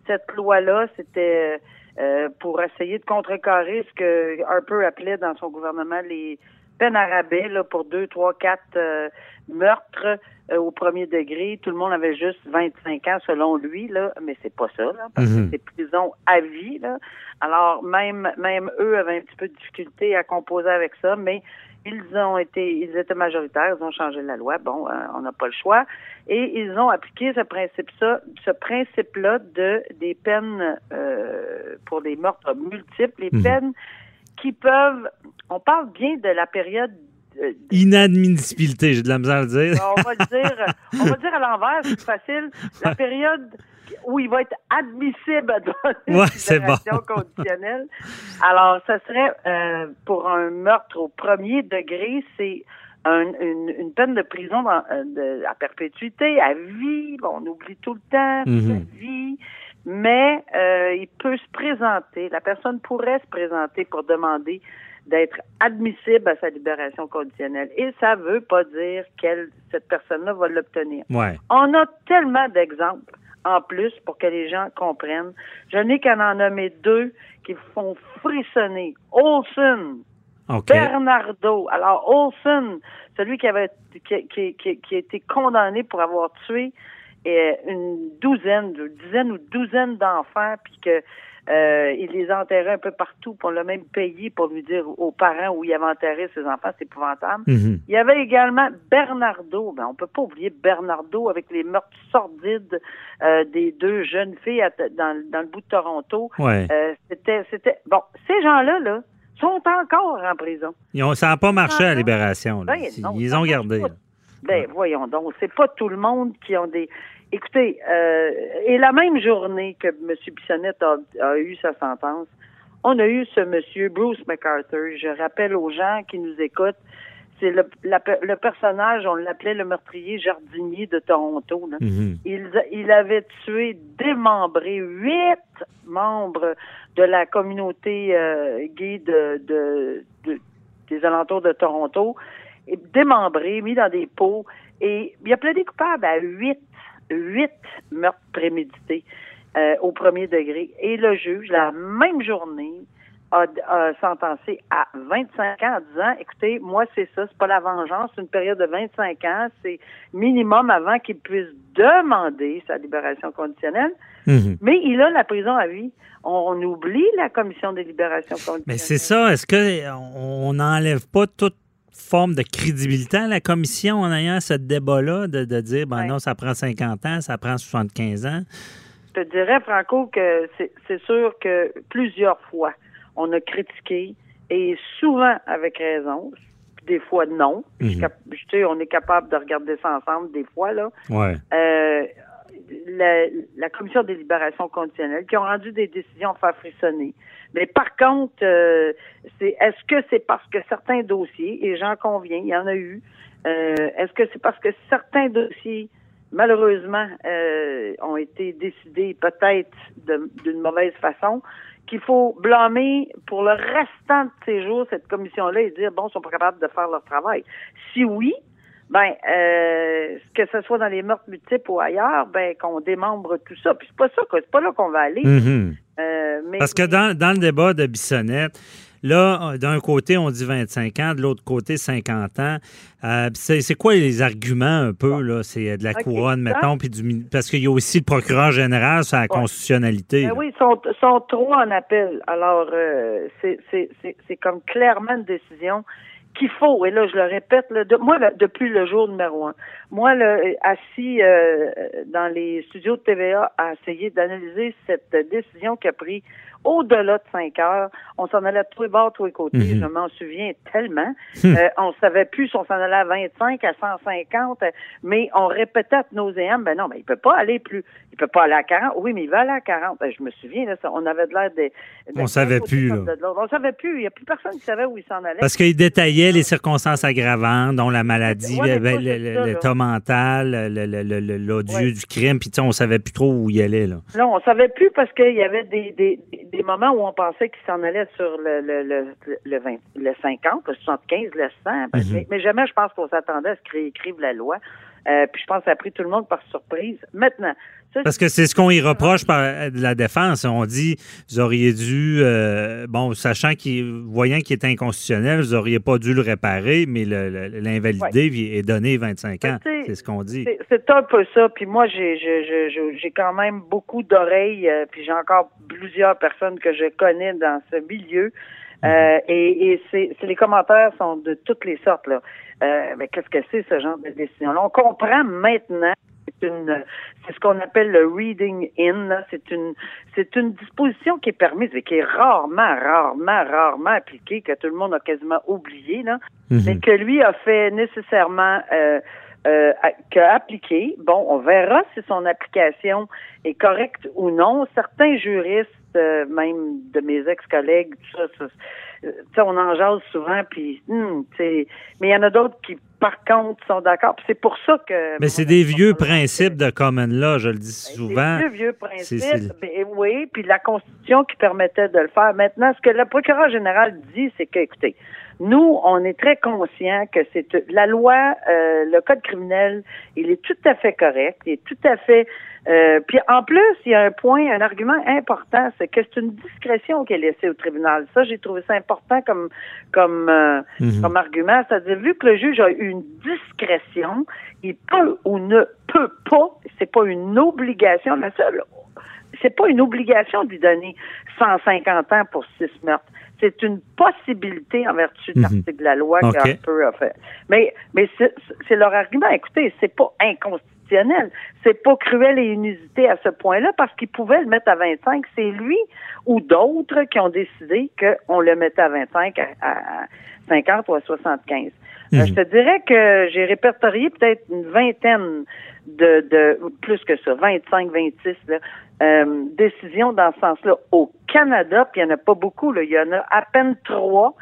Cette loi-là, c'était euh, pour essayer de contrecarrer ce que Harper appelait dans son gouvernement les peine à rabais là, pour deux, trois, quatre euh, meurtres euh, au premier degré. Tout le monde avait juste 25 ans selon lui, là, mais c'est pas ça, là, parce que mhm. c'est prison à vie. Là. Alors même même eux avaient un petit peu de difficulté à composer avec ça, mais ils ont été ils étaient majoritaires, ils ont changé la loi. Bon, euh, on n'a pas le choix. Et ils ont appliqué ce principe ça, ce principe-là de des peines pour des meurtres multiples, les mhm. peines qui peuvent, on parle bien de la période Inadmissibilité, j'ai de la misère à le dire. on va le dire, on va dire à l'envers, c'est facile. La période où il va être admissible dans une ouais, conditionnelle. Alors, ça serait euh, pour un meurtre au premier degré, c'est une, peine de prison euh, à perpétuité, à vie. Bon, on oublie tout le temps, mm vie. Mais euh, il peut se présenter, la personne pourrait se présenter pour demander d'être admissible à sa libération conditionnelle. Et ça veut pas dire qu'elle, cette personne-là va l'obtenir. Ouais. On a tellement d'exemples en plus pour que les gens comprennent. Je n'ai qu'à en nommer deux qui font frissonner. Olson, Bernardo. Alors, Olson, celui qui avait qui, qui, qui, a été condamné pour avoir tué une douzaine, une dizaine ou douzaine d'enfants, puis que euh, il les enterrait un peu partout pour le même payé pour lui dire aux parents où il avait enterré ses enfants, c'est épouvantable. Mhm. Il y avait également Bernardo. Ben, on peut pas oublier Bernardo avec les meurtres sordides euh, des deux jeunes filles dans, dans le bout de Toronto. Ouais. Euh, c'était, c'était bon. Ces gens-là, là, sont encore en prison. Ils ont, ça n'a pas marché à la libération. Là. Ben, ils ont gardé. Ben, voyons donc, c'est pas tout le monde qui ont des. Écoutez, euh, et la même journée que M. Bissonnette a, eu sa sentence, on a eu ce monsieur Bruce McArthur. Je rappelle aux gens qui nous écoutent, c'est le, le, personnage, on l'appelait le meurtrier jardinier de Toronto. Mm-hmm. il, il, avait tué, démembré huit membres de la communauté euh, gay de, de, des alentours de Toronto, et démembré, mis dans des pots, et il a plaidé coupable à huit huit meurtres prémédités euh, au premier degré. Et le juge, la même journée, a, sentencé à 25 ans en disant, écoutez, moi, c'est ça, c'est pas la vengeance, c'est une période de 25 ans, c'est minimum avant qu'il puisse demander sa libération conditionnelle. Mhm. Mais il a la prison à vie. On, oublie la commission des libérations conditionnelles. Mais c'est ça, est-ce qu'on n'enlève pas toute forme de crédibilité à la commission en ayant ce débat-là de, dire, ben non, ça prend 50 ans, ça prend 75 ans? Je te dirais, Franco, que c'est sûr que plusieurs fois, on a critiqué, et souvent avec raison, des fois non. Je sais, on est capable de regarder ça ensemble des fois, là. Ouais. Euh, la, commission des libérations conditionnelles qui ont rendu des décisions à faire frissonner. Mais par contre, euh, c'est est-ce que c'est parce que certains dossiers, et j'en conviens, il y en a eu, euh, est-ce que c'est parce que certains dossiers, malheureusement, euh, ont été décidés peut-être d'une mauvaise façon, qu'il faut blâmer pour le restant de ces jours cette commission-là et dire, bon, ils sont pas capables de faire leur travail? Si oui, ben euh, que ce soit dans les meurtres multiples ou ailleurs, ben qu'on démembre tout ça. Puis c'est pas ça, c'est pas là qu'on va aller. Mm-hmm. Euh, Parce que dans, dans, le débat de Bissonnette, là, d'un côté, on dit 25 ans, de l'autre côté, 50 ans. Euh, c'est quoi les arguments un peu, là? C'est de la couronne, mettons, puis du parce qu'il y a aussi le procureur général sur la constitutionnalité. Ben oui, ils sont, sont trop en appel. Alors, c'est comme clairement une décision qu'il faut, et là je le répète, là, de, moi depuis le jour numéro un, moi le, assis euh, dans les studios de TVA à essayer d'analyser cette décision qu'a pris au-delà de 5 heures. On s'en allait de tous les bords, tous les côtés. Mhm. Je m'en souviens tellement. Hmm. Euh, on savait plus si on s'en allait à 25, à 150, mais on répétait à nos AM, ben non, mais il peut pas aller plus. Il peut pas aller à 40. Oui, mais il va aller à 40. Ben, je me souviens, là, on avait de l'air de, On savait plus, là. On savait plus. Il n'y a plus personne qui savait où il s'en allait. Parce qu'il détaillait les circonstances aggravantes, dont la maladie, l'état mental, l'odieux du crime, puis on savait plus trop où il allait, là. Non, on savait plus parce qu'il y avait des, des des moments où on pensait qu'il s'en allait sur le, le, le, le, 20, le 50, le 75, le 100. Ben, mhm. mais, jamais je pense qu'on s'attendait à ce qu'ils écrivent la loi. Euh, puis je pense que ça a pris tout le monde par surprise. Maintenant, parce que c'est ce qu'on y reproche par la défense. On dit, vous auriez dû, euh, bon, sachant qu'il, voyant qu'il est inconstitutionnel, vous n'auriez pas dû le réparer, mais l'invalider est donné 25 ans. C'est ce qu'on dit. C'est un peu ça. Puis moi, j'ai j'ai quand même beaucoup d'oreilles, euh, puis j'ai encore plusieurs personnes que je connais dans ce milieu. Mhm. et, et c'est les commentaires sont de toutes les sortes là. mais qu'est-ce que c'est ce genre de décision-là? On comprend maintenant une, c'est ce qu'on appelle le reading in. C'est une, c'est une disposition qui est permise et qui est rarement, rarement, rarement appliquée, que tout le monde a quasiment oublié, là, Mhm. mais que lui a fait nécessairement. Euh, euh, qu'a appliqué. Bon, on verra si son application est correcte ou non. Certains juristes, euh, même de mes ex-collègues, tout ça, ça euh, tu sais, on en jase souvent, puis, hmm, mais il y en a d'autres qui, par contre, sont d'accord. C'est pour ça que. Mais c'est des vieux principes de common law, je le dis souvent. Des vieux, vieux C'est- principes. c'est- ben oui, puis la Constitution qui permettait de le faire. Maintenant, ce que le procureur général dit, c'est que, écoutez, nous, on est très conscient que c'est la loi, euh, le code criminel, il est tout à fait correct, il est tout à fait. Euh, puis en plus, il y a un point, un argument important, c'est que c'est une discrétion qui est laissée au tribunal. Ça, j'ai trouvé ça important comme comme euh, Mhm. comme argument. C'est-à-dire, vu que le juge a eu une discrétion, il peut ou ne peut pas, c'est pas une obligation, la seule, c'est pas une obligation de lui donner 150 ans pour six meurtres. C'est une possibilité en vertu de Mhm. l'article de la loi Ok. qu'Harper a fait. Mais, mais c'est c'est leur argument. Écoutez, c'est pas inconstitutionnel. C'est pas cruel et inusité à ce point-là parce qu'il pouvait le mettre à 25. C'est lui ou d'autres qui ont décidé qu'on le mettait à 25, à, à 50 ou à 75. Euh, Mhm. je te dirais que j'ai répertorié peut-être une vingtaine de, de plus que ça, 25, 26 là, euh, décisions dans ce sens-là au Canada, puis il n'y en a pas beaucoup, là, il y en a à peine trois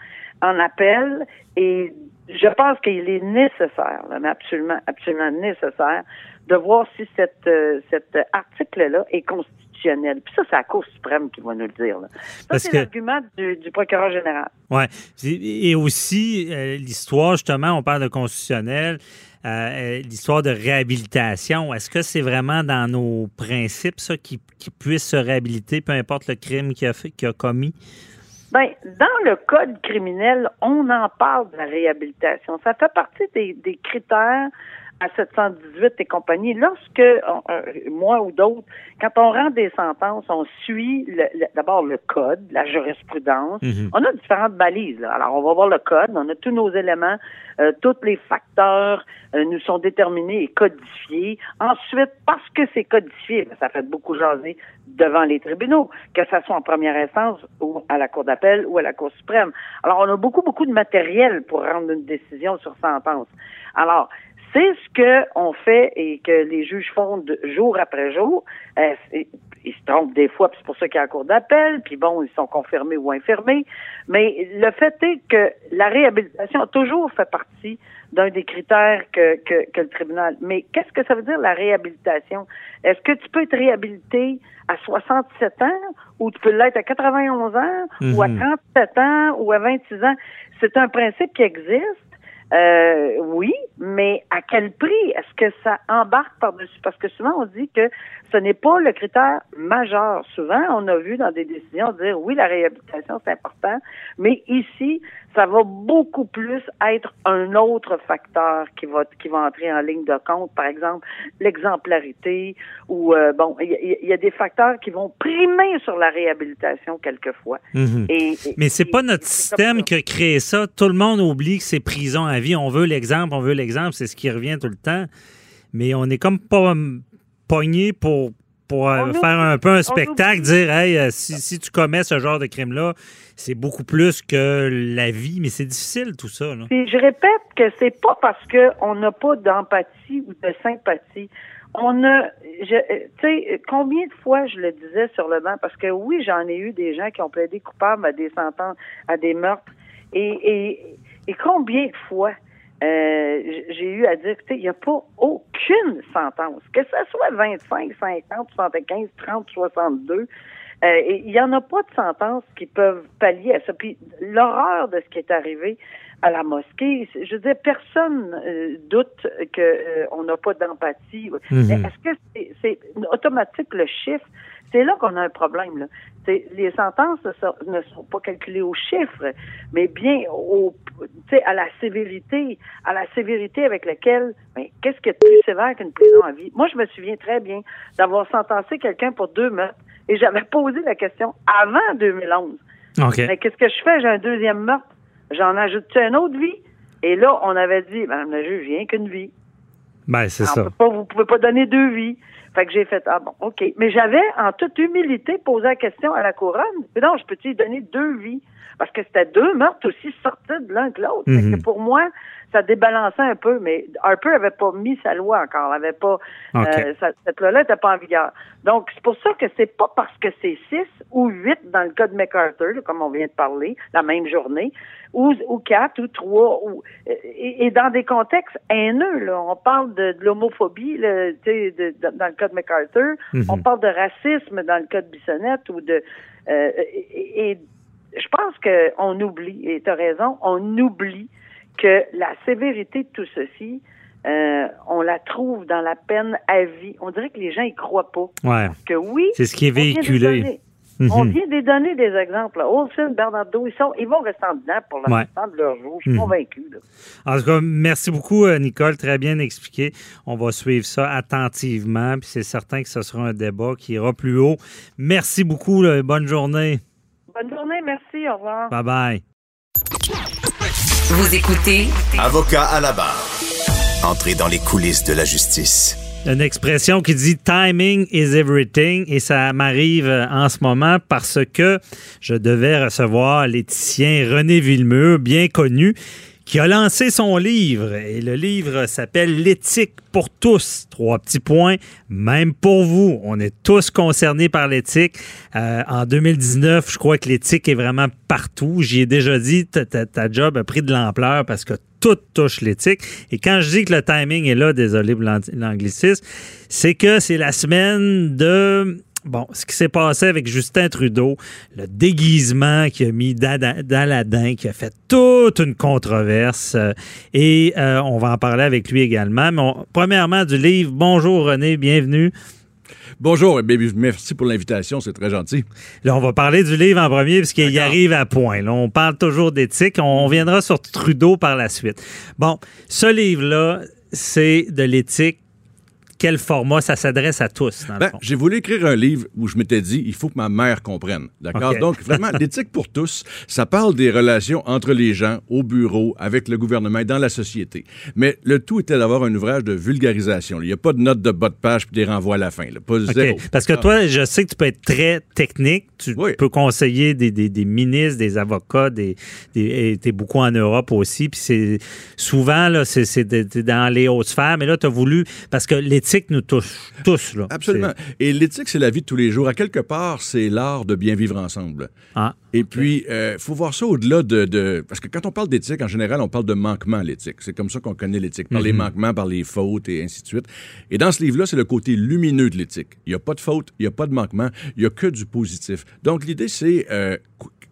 en appel, et je pense qu'il est nécessaire, là, mais absolument, absolument nécessaire, de voir si cette, euh, cet article-là est constitutionnel. Puis ça, c'est la Cour suprême qui va nous le dire. Là. Ça, c'est que- l'argument du, du procureur général. Ouais. Et aussi, euh, l'histoire, justement, on parle de constitutionnel, euh, l'histoire de réhabilitation. Est-ce que c'est vraiment dans nos principes, ça, qu'il qu'il puisse se réhabiliter, peu importe le crime qu'il a, fait, qu'il a commis? Ben, dans le code criminel, on en parle de la réhabilitation. Ça fait partie des, des critères à 718 et compagnie. Lorsque on- euh, moi ou d'autres, quand on rend des sentences, on suit le- le- d'abord le code, la jurisprudence. Mhm. On a différentes balises. là. Alors, on va voir le code, on a tous nos éléments, euh, tous les facteurs euh, nous sont déterminés et codifiés. Ensuite, parce que c'est codifié, ben, ça fait beaucoup jaser devant les tribunaux, que ce soit en première instance ou à la Cour d'appel ou à la Cour suprême. Alors, on a beaucoup, beaucoup de matériel pour rendre une décision sur sentence. Alors, c'est ce que on fait et que les juges font de- jour après jour. Euh, ils se trompent des fois, puis c'est pour ça qu'il y a un cours d'appel, puis bon, ils sont confirmés ou infirmés. Mais le fait est que la réhabilitation a toujours fait partie d'un des critères que, que, que le tribunal. Mais qu'est-ce que ça veut dire la réhabilitation? Est-ce que tu peux être réhabilité à 67 ans ou tu peux l'être à 91 ans ou à Mhm. 37 ans ou à 26 ans? C'est un principe qui existe. Euh, oui, mais à quel prix est-ce que ça embarque par-dessus? Parce que souvent, on dit que ce n'est pas le critère majeur. Souvent, on a vu dans des décisions dire oui, la réhabilitation, c'est important, mais ici, ça va beaucoup plus être un autre facteur qui va qui va entrer en ligne de compte. Par exemple, l'exemplarité ou euh, bon, il y, a- il y a des facteurs qui vont primer sur la réhabilitation quelquefois. Mhm. Et, Mais c'est pas notre système qui a créé ça. Tout le monde oublie que c'est prison à vie. On veut l'exemple, on veut l'exemple, c'est ce qui revient tout le temps. Mais on est comme pas pogné pour, pour euh, On faire oublie- un peu un spectacle, dire hey, euh, si, si tu commets ce genre de crime-là, c'est beaucoup plus que la vie. Mais c'est difficile tout ça. Là. Je répète que c'est pas parce que on n'a pas d'empathie ou de sympathie. On a, euh, tu sais, combien de fois je le disais sur le banc? Parce que oui, j'en ai eu des gens qui ont plaidé coupables à des sentences, à des meurtres, et et, et combien de fois euh, j'ai eu à dire, tu sais, il n'y a pas aucune sentence, que ce soit 25, 50, 75, 30, 62. Euh, et il n'y en a pas de sentences qui peuvent pallier à ça. Puis l'horreur de ce qui est arrivé à la mosquée, je veux dire, personne euh, doute que euh, on n'a pas d'empathie. Mhm. Mais Est-ce que c'est, c'est automatique le chiffre? C'est là qu'on a un problème. Là. Les sentences ne sont, pas calculées au chiffre, mais bien au, à la sévérité, à la sévérité avec laquelle, ben, qu'est-ce qui est plus sévère qu'une prison à vie? Moi, je me souviens très bien d'avoir sentencé quelqu'un pour deux meurtres et j'avais posé la question avant 2011. OK. Mais qu'est-ce que je fais? J'ai un deuxième meurtre. J'en ajoute un autre vie? Et là, on avait dit, Madame la juge, rien qu'une vie. Ben, c'est ça. Peut pas, vous pouvez pas donner deux vies. Fait que j'ai fait, ah bon, OK. Mais j'avais, en toute humilité, posé la question à la couronne. Mais non, je peux-tu donner deux vies? Parce que c'était deux meurtres aussi sortis de l'un que l'autre. Mhm. Pour moi, ça débalançait un peu, mais Harper avait pas mis sa loi encore, avait pas euh, cette loi-là n'était pas en vigueur. Donc c'est pour ça que c'est pas parce que c'est six ou huit dans le cas de MacArthur, comme on vient de parler, la même journée, ou, ou quatre ou trois, ou et, et dans des contextes haineux. Là, on parle de, de l'homophobie, là, tu sais, de- de- dans le cas de MacArthur, Mhm. on parle de racisme dans le cas de Bissonnette ou de euh, et, et je pense qu'on oublie, et tu as raison, on oublie que la sévérité de tout ceci, euh, on la trouve dans la peine à vie. On dirait que les gens y croient pas. Ouais. Que oui, C'est ce qui est on vient de véhiculé. On Mhm. vient de donner des exemples. Olsen, Bernardo, ils, sont, ils vont rester en dedans pour le Ouais. de leur jour. Je suis Mhm. convaincu. là. En tout cas, merci beaucoup, euh, Nicole. Très bien expliqué. On va suivre ça attentivement. Puis c'est certain que ce sera un débat qui ira plus haut. Merci beaucoup. là. Bonne journée. Bonne journée, merci, au revoir. Bye bye. Vous écoutez Avocat à la barre. Entrez dans les coulisses de la justice. Une expression qui dit timing is everything et ça m'arrive en ce moment parce que je devais recevoir l'éthicien René Villemur, bien connu, qui a lancé son livre et le livre s'appelle L'éthique pour tous. Trois petits points, même pour vous. On est tous concernés par l'éthique. Euh, en 2019, je crois que l'éthique est vraiment partout. J'y ai déjà dit, ta, ta- ta job a pris de l'ampleur parce que tout touche l'éthique. Et quand je dis que le timing est là, désolé pour l'ang- l'anglicisme, c'est que c'est la semaine de... Bon, ce qui s'est passé avec Justin Trudeau, le déguisement qu'il a mis d'Aladin, qui a fait toute une controverse. euh, et euh, on va en parler avec lui également. Mais on- premièrement, du livre Bonjour René, bienvenue. Bonjour, et bien, merci pour l'invitation, c'est très gentil. Là, on va parler du livre en premier parce qu'il y arrive à point. Là, on parle toujours d'éthique. On viendra sur Trudeau par la suite. Bon, ce livre-là, c'est de l'éthique. Quel format ça s'adresse à tous, Ben, j'ai voulu écrire un livre où je m'étais dit, il faut que ma mère comprenne. D'accord? Donc, vraiment, l'éthique pour tous, ça parle des relations entre les gens, au bureau, avec le gouvernement et dans la société. Mais le tout était d'avoir un ouvrage de vulgarisation. Il n'y a pas de notes de bas de page puis des renvois à la fin. là. Pas OK. zéro. Parce que Ah. toi, je sais que tu peux être très technique. Tu Oui. peux conseiller des, des- des ministres, des avocats, des, des, tu es beaucoup en Europe aussi. Puis c'est souvent, là, c'est, dans les hautes sphères. Mais là, tu as voulu, parce que l'éthique nous touche tous. Là. Absolument. Et l'éthique, c'est la vie de tous les jours. À quelque part, c'est l'art de bien vivre ensemble. Ah. Et puis, il faut voir ça au-delà de, de- Parce que quand on parle d'éthique, en général, on parle de manquement à l'éthique. C'est comme ça qu'on connaît l'éthique, par les manquements, par les fautes et ainsi de suite. Et dans ce livre-là, c'est le côté lumineux de l'éthique. Il n'y a pas de faute, il n'y a pas de manquement, il n'y a que du positif. Donc, l'idée, c'est... euh,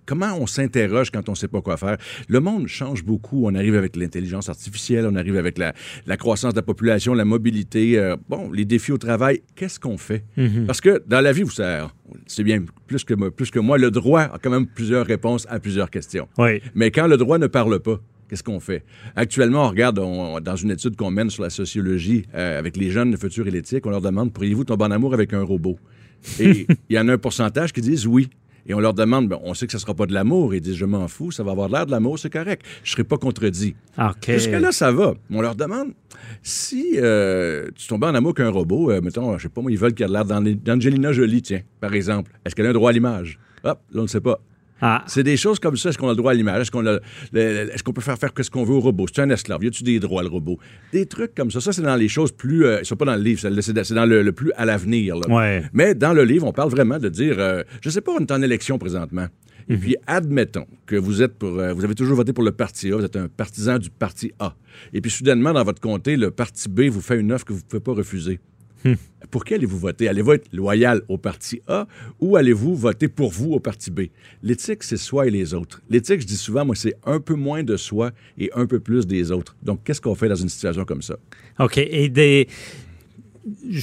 Comment on s'interroge quand on ne sait pas quoi faire? Le monde change beaucoup. On arrive avec l'intelligence artificielle, on arrive avec la, la croissance de la population, la mobilité, euh, bon, les défis au travail. Qu'est-ce qu'on fait? Parce que dans la vie, vous savez, c'est bien plus que, moi- plus que moi, le droit a quand même plusieurs réponses à plusieurs questions. Oui. Mais quand le droit ne parle pas, qu'est-ce qu'on fait? Actuellement, on regarde on- dans une étude qu'on mène sur la sociologie euh, avec les jeunes, le futur et l'éthique, on leur demande pourriez-vous tomber en amour avec un robot? Et il y en a un pourcentage qui disent oui. Et on leur demande, ben, on sait que ce ne sera pas de l'amour. Ils disent, je m'en fous, ça va avoir l'air de l'amour, c'est correct. Je ne serai pas contredit. OK. Jusque-là, ça va. On leur demande, si euh, tu tombais en amour qu'un robot, euh, mettons, je sais pas moi, ils veulent qu'il ait l'air d'An- d'Angelina Jolie, tiens, par exemple. Est-ce qu'elle a un droit à l'image? Hop, là, on ne sait pas. Ah. C'est des choses comme ça. Est-ce qu'on a le droit à l'image? Est-ce qu'on peut faire faire ce qu'on veut au robot? C'est un esclave. Y a-tu des droits, le robot? Des trucs comme ça. Ça, c'est dans les choses plus. euh, sont pas dans le livre. C'est c'est dans le, le plus à l'avenir. Ouais. Mais dans le livre, on parle vraiment de dire. euh, je sais pas, on est en élection présentement. Et puis, admettons que vous êtes pour. euh, vous avez toujours voté pour le parti A, vous êtes un partisan du parti A. Et puis, soudainement, dans votre comté, le parti B vous fait une offre que vous ne pouvez pas refuser. Pour qui allez-vous voter? Allez-vous être loyal au parti A ou allez-vous voter pour vous au parti B? L'éthique, c'est soi et les autres. L'éthique, je dis souvent, moi, c'est un peu moins de soi et un peu plus des autres. Donc, qu'est-ce qu'on fait dans une situation comme ça? OK. Et des.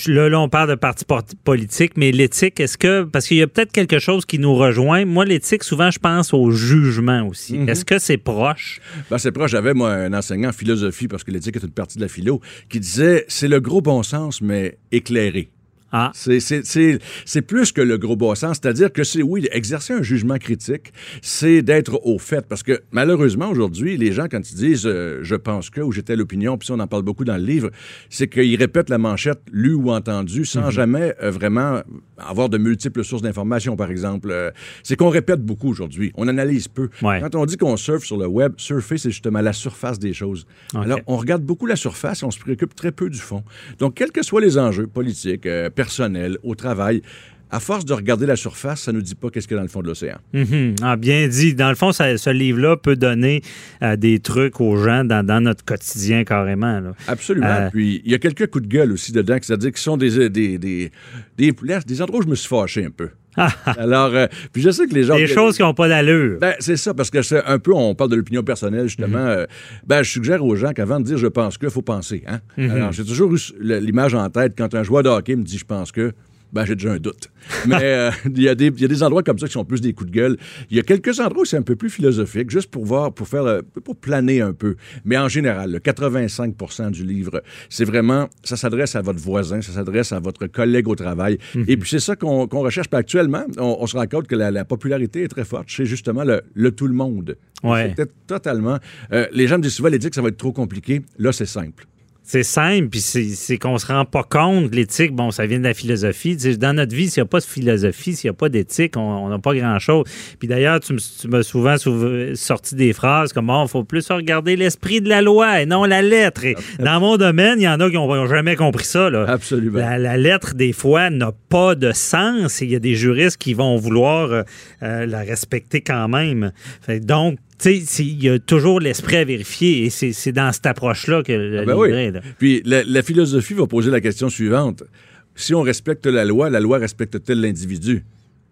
Là, là, on parle de parti politique, mais l'éthique, est-ce que. Parce qu'il y a peut-être quelque chose qui nous rejoint. Moi, l'éthique, souvent, je pense au jugement aussi. Mhm. Est-ce que c'est proche? Ben, c'est proche. J'avais, moi, un enseignant en philosophie, parce que l'éthique est une partie de la philo, qui disait c'est le gros bon sens, mais éclairé. Ah. C'est plus que le gros bon sens. C'est-à-dire que c'est, oui, exercer un jugement critique, c'est d'être au fait. Parce que malheureusement, aujourd'hui, les gens, quand ils disent euh, je pense que ou j'étais l'opinion, puis on en parle beaucoup dans le livre, c'est qu'ils répètent la manchette lue ou entendue sans mhm. jamais euh, vraiment avoir de multiples sources d'informations, par exemple. Euh, c'est qu'on répète beaucoup aujourd'hui. On analyse peu. Quand on dit qu'on surfe sur le web, surfer, c'est justement la surface des choses. Alors, on regarde beaucoup la surface et on se préoccupe très peu du fond. Donc, quels que soient les enjeux politiques, personnel, au travail. À force de regarder la surface, ça ne nous dit pas qu'est-ce qu'il y a dans le fond de l'océan. Mhm. ah, bien dit. Dans le fond, ce livre-là peut donner euh, des trucs aux gens dans, notre quotidien carrément. Absolument. Euh, Puis il y a quelques coups de gueule aussi dedans, c'est-à-dire qu'ils sont des, des, des, des, endroits où je me suis fâché un peu. Alors, euh, puis je sais que les gens. Des choses qui n'ont pas d'allure. Ben, c'est ça, parce que c'est un peu, on parle de l'opinion personnelle, justement. Mhm. ben, je suggère aux gens qu'avant de dire je pense que, il faut penser. Hein? Mhm. Alors, j'ai toujours eu l'image en tête quand un joueur de hockey me dit je pense que ben, j'ai déjà un doute. Mais euh, il y, a des endroits comme ça qui sont plus des coups de gueule. Il y a quelques endroits où c'est un peu plus philosophique, juste pour voir, pour faire, pour planer un peu. Mais en général, le 85% du livre, c'est vraiment, ça s'adresse à votre voisin, ça s'adresse à votre collègue au travail. Mhm. Et puis c'est ça qu'on recherche. actuellement, on, se rend compte que la, popularité est très forte chez justement le, tout le monde. Ouais. C'est totalement. Euh, les gens me disent souvent, l'éthique, ça va être trop compliqué. Là, c'est simple. C'est simple, puis c'est qu'on se rend pas compte. L'éthique, bon, ça vient de la philosophie. dans notre vie, s'il n'y a pas de philosophie, s'il n'y a pas d'éthique, on n'a pas grand-chose. Puis d'ailleurs, tu m'as souvent sorti des phrases comme oh, il faut plus regarder l'esprit de la loi et non la lettre. dans mon domaine, il y en a qui n'ont jamais compris ça. Là. Absolument. La, lettre, des fois, n'a pas de sens et il y a des juristes qui vont vouloir euh, euh, la respecter quand même. donc, il y a toujours l'esprit à vérifier et c'est dans cette approche-là que le ah ben Puis la, philosophie va poser la question suivante. Si on respecte la loi, la loi respecte-t-elle l'individu?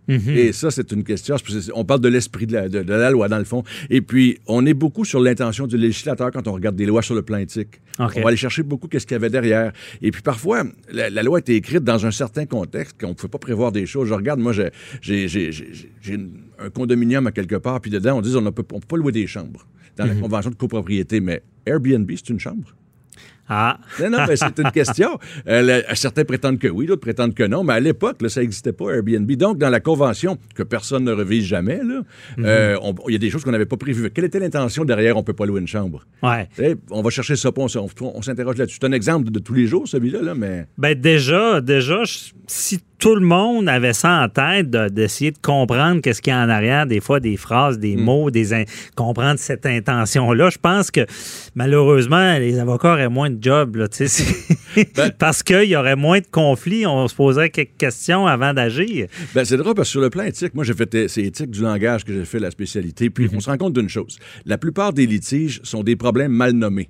Mhm. Et ça, c'est une question. On parle de l'esprit de la, loi, dans le fond. Et puis, on est beaucoup sur l'intention du législateur quand on regarde des lois sur le plan éthique. On va aller chercher beaucoup qu'est-ce qu'il y avait derrière. Et puis, parfois, la, loi a été écrite dans un certain contexte qu'on ne pouvait pas prévoir des choses. Je regarde, moi, j'ai un condominium à quelque part, puis dedans, on dit on ne peut, pas louer des chambres dans la mhm. convention de copropriété. Mais Airbnb, c'est une chambre? Ah. Non, non, mais c'est une question. Euh, certains prétendent que oui, d'autres prétendent que non, mais à l'époque, ça n'existait pas, Airbnb. Donc, dans la convention, que personne ne revise jamais, mhm. euh, il y a des choses qu'on n'avait pas prévues. Quelle était l'intention derrière on ne peut pas louer une chambre? Ouais. on va chercher ça, on, on, s'interroge là-dessus. C'est un exemple de, tous les jours, celui-là, là, mais... Ben déjà, déjà, si tout le monde avait ça en tête d'essayer de, comprendre qu'est-ce qu'il y a en arrière, des fois des phrases, des mm. mots, des comprendre cette intention-là. Je pense que malheureusement, les avocats auraient moins de job, là, ben parce qu'il y aurait moins de conflits. On se poserait quelques questions avant d'agir. Ben, c'est drôle parce que sur le plan éthique, moi j'ai fait c'est éthique du langage que j'ai fait la spécialité. Puis mm-hmm. on se rend compte d'une chose. La plupart des litiges sont des problèmes mal nommés.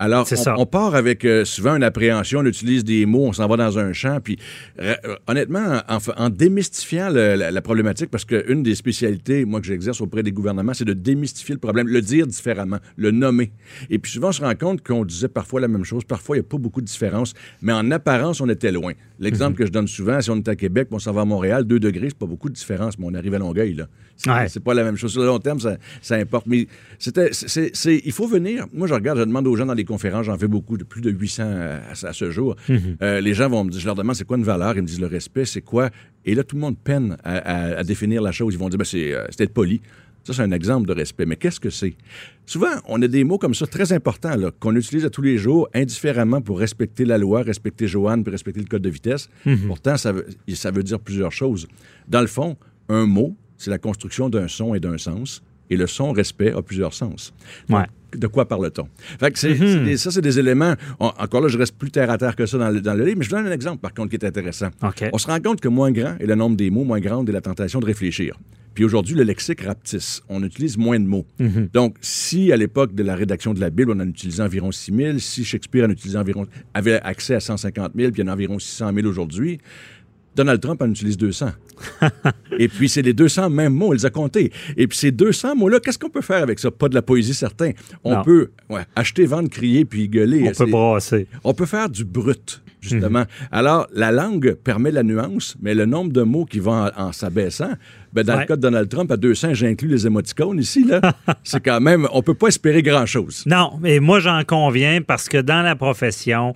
Alors, on, part avec euh, souvent une appréhension, on utilise des mots, on s'en va dans un champ, puis euh, honnêtement, en, démystifiant la, problématique, parce qu'une des spécialités, moi, que j'exerce auprès des gouvernements, c'est de démystifier le problème, le dire différemment, le nommer. Et puis souvent, on se rend compte qu'on disait parfois la même chose, parfois, il n'y a pas beaucoup de différence, mais en apparence, on était loin. L'exemple mhm. que je donne souvent, si on est à Québec, on s'en va à Montréal, 2 degrés, c'est pas beaucoup de différence, mais on arrive à Longueuil, là. C'est pas la même chose. Sur le long terme, ça, ça importe. Mais c'était, c'est, il faut venir. Moi, je regarde, je demande aux gens dans les conférences, j'en fais beaucoup, de plus de 800 à, ce jour. Mhm. Euh, les gens vont me dire, je leur demande c'est quoi une valeur, ils me disent le respect, c'est quoi? Et là, tout le monde peine à, définir la chose. Ils vont dire, ben, c'est, euh, être poli. Ça, c'est un exemple de respect. Mais qu'est-ce que c'est? Souvent, on a des mots comme ça très importants qu'on utilise à tous les jours indifféremment pour respecter la loi, respecter Joanne, puis respecter le code de vitesse. Mhm. Pourtant, ça veut, ça veut dire plusieurs choses. Dans le fond, un mot, c'est la construction d'un son et d'un sens. Et le son respect a plusieurs sens. de quoi parle-t-on? Mhm. ça, c'est des éléments. encore là, je reste plus terre à terre que ça dans le, dans le livre, mais je vous donne un exemple, par contre, qui est intéressant. On se rend compte que moins grand est le nombre des mots, moins grande est la tentation de réfléchir. Puis aujourd'hui, le lexique rapetisse. On utilise moins de mots. Mhm. Donc, si à l'époque de la rédaction de la Bible, on en utilisait environ 6 000, si Shakespeare en utilisait environ, avait accès à 150 000, puis il y en a environ 600 000 aujourd'hui, Donald Trump en utilise 200. et puis, c'est les 200 mêmes mots, il les a comptés. Et puis, ces 200 mots-là, qu'est-ce qu'on peut faire avec ça? Pas de la poésie, certain. On peut acheter, vendre, crier, puis gueuler. On peut brasser. On peut faire du brut, justement. Mhm. Alors, la langue permet la nuance, mais le nombre de mots qui vont en, s'abaissant, ben, dans le cas de Donald Trump, à 200, j'inclus les émoticônes ici, là. c'est quand même, on peut pas espérer grand-chose. Non, mais moi, j'en conviens parce que dans la profession,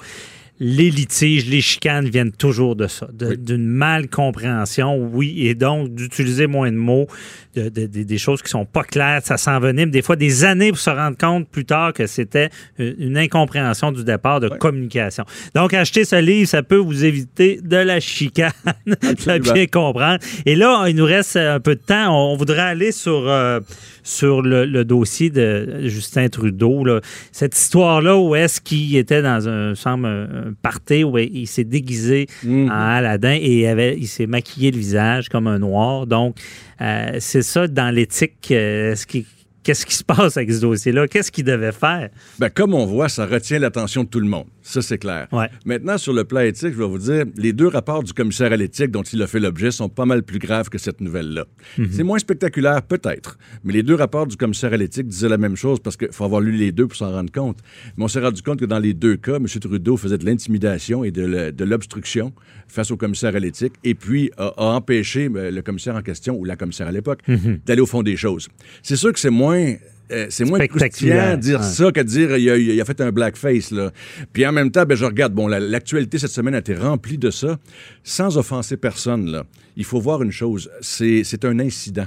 les litiges, les chicanes viennent toujours de ça, d'une mal compréhension, oui, et donc d'utiliser moins de mots, des choses qui sont pas claires, ça s'envenime des fois des années pour se rendre compte plus tard que c'était une incompréhension du départ de communication. Donc, acheter ce livre, ça peut vous éviter de la chicane, de bien comprendre. Et là, il nous reste un peu de temps. On, voudrait aller sur, euh, sur le, dossier de Justin Trudeau. Cette histoire-là où est-ce qu'il était dans un, semble, un party où il s'est déguisé mhm. en Aladdin et il, avait, il s'est maquillé le visage comme un noir. Donc, euh, c'est ça dans l'éthique. Euh, ce qui Qu'est-ce qui se passe avec ce dossier-là? Qu'est-ce qu'il devait faire? Bien, comme on voit, ça retient l'attention de tout le monde. Ça, c'est clair. Maintenant, sur le plan éthique, je vais vous dire, les deux rapports du commissaire à l'éthique dont il a fait l'objet sont pas mal plus graves que cette nouvelle-là. Mhm. C'est moins spectaculaire, peut-être, mais les deux rapports du commissaire à l'éthique disaient la même chose parce qu'il faut avoir lu les deux pour s'en rendre compte. Mais on s'est rendu compte que dans les deux cas, M. Trudeau faisait de l'intimidation et de l'obstruction face au commissaire à l'éthique et puis a, empêché euh, le commissaire en question ou la commissaire à l'époque mhm. d'aller au fond des choses. C'est sûr que c'est moins euh, c'est moins croustillant dire ça que dire il a, fait un blackface. Là. Puis en même temps, ben, je regarde, bon, l'actualité cette semaine a été remplie de ça. Sans offenser personne, là, il faut voir une chose, c'est un incident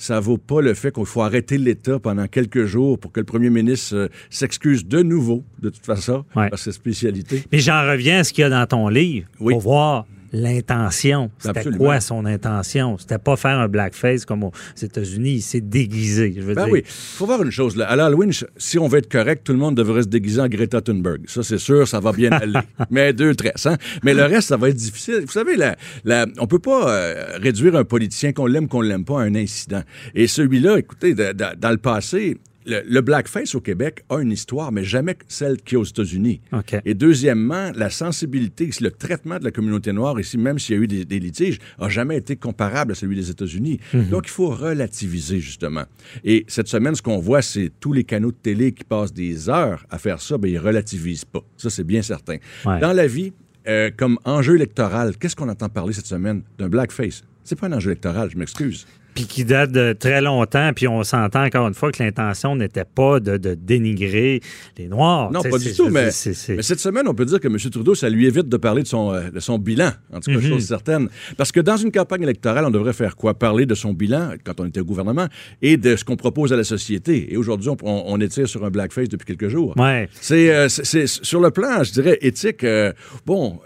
ça vaut pas le fait qu'il faut arrêter l'État pendant quelques jours pour que le premier ministre euh, s'excuse de nouveau, de toute façon, ouais. à sa spécialité. Mais j'en reviens à ce qu'il y a dans ton livre. Oui. Pour voir l'intention. C'était quoi son intention? C'était pas faire un blackface comme aux États-Unis. Il s'est déguisé. Je veux ben dire. oui. faut voir une chose. Là. À l'Halloween, si on veut être correct, tout le monde devrait se déguiser en Greta Thunberg. Ça, c'est sûr, ça va bien aller. Mais deux tresses. Hein? Mais le reste, ça va être difficile. Vous savez, la, la, on peut pas euh, réduire un politicien qu'on l'aime, qu'on l'aime pas à un incident. Et celui-là, écoutez, dans le passé, le, blackface au Québec a une histoire, mais jamais celle qu'il y a aux États-Unis. Et deuxièmement, la sensibilité, le traitement de la communauté noire ici, même s'il y a eu des, litiges, a jamais été comparable à celui des États-Unis. Mhm. Donc, il faut relativiser, justement. Et cette semaine, ce qu'on voit, c'est tous les canaux de télé qui passent des heures à faire ça, ben, ils relativisent pas. Ça, c'est bien certain. Dans la vie, euh, comme enjeu électoral, qu'est-ce qu'on entend parler cette semaine d'un blackface? C'est pas un enjeu électoral, je m'excuse puis qui date de très longtemps, puis on s'entend encore une fois que l'intention n'était pas de, dénigrer les Noirs. Non, pas du tout, mais, cette semaine, on peut dire que M. Trudeau, ça lui évite de parler de son, euh, de son bilan, en tout cas, mm-hmm. chose certaine. Parce que dans une campagne électorale, on devrait faire quoi? Parler de son bilan, quand on était au gouvernement, et de ce qu'on propose à la société. Et aujourd'hui, on, on, étire sur un blackface depuis quelques jours. Ouais. C'est euh, sur le plan, je dirais, éthique, euh, bon,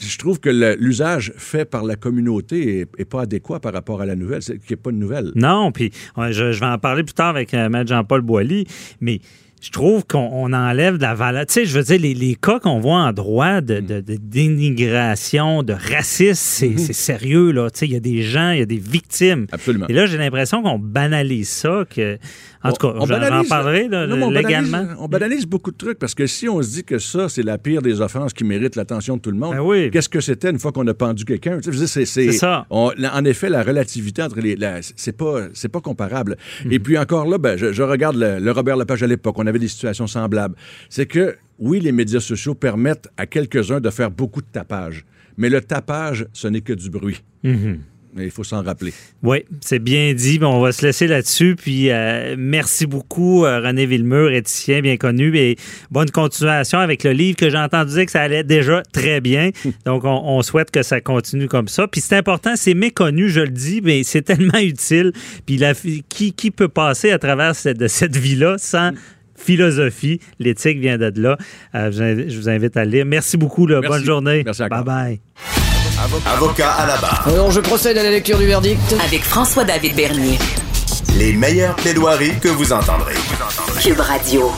je trouve que l'usage fait par la communauté est, pas adéquat par rapport à la nouvelle, qui n'est pas une nouvelle. Non, puis je, vais en parler plus tard avec euh, M. Jean-Paul Boilly, mais je trouve qu'on enlève de la valeur. Tu sais, je veux dire, les, cas qu'on voit en droit de, dénigration, de racisme, mhm. c'est sérieux, là. Tu sais, il y a des gens, il y a des victimes. Absolument. Et là, j'ai l'impression qu'on banalise ça, que en tout cas, on parlerai légalement. On banalise, beaucoup de trucs parce que si on se dit que ça, c'est la pire des offenses qui mérite l'attention de tout le monde, ben qu'est-ce que c'était une fois qu'on a pendu quelqu'un? C'est ça. en effet, la relativité entre les. c'est pas, pas comparable. Mhm. Et puis encore là, ben, je, regarde le, Robert Lepage à l'époque, on avait des situations semblables. C'est que, oui, les médias sociaux permettent à quelques-uns de faire beaucoup de tapage. Mais le tapage, ce n'est que du bruit. Il faut s'en rappeler. Oui, c'est bien dit. On va se laisser là-dessus. Puis euh, merci beaucoup, euh, René Villemur, éthicien bien connu. Et bonne continuation avec le livre que j'ai entendu dire que ça allait déjà très bien. Donc, on, souhaite que ça continue comme ça. Puis c'est important, c'est méconnu, je le dis, mais c'est tellement utile. Puis la, qui, qui peut passer à travers cette, de cette vie-là sans philosophie? L'éthique vient de là. Euh, je, vous invite à lire. Merci beaucoup. Bonne journée. Merci bye bye. Avocat à la barre. Alors, je procède à la lecture du verdict. Avec François-David Bernier. Les meilleures plaidoiries que vous entendrez. Cube Radio.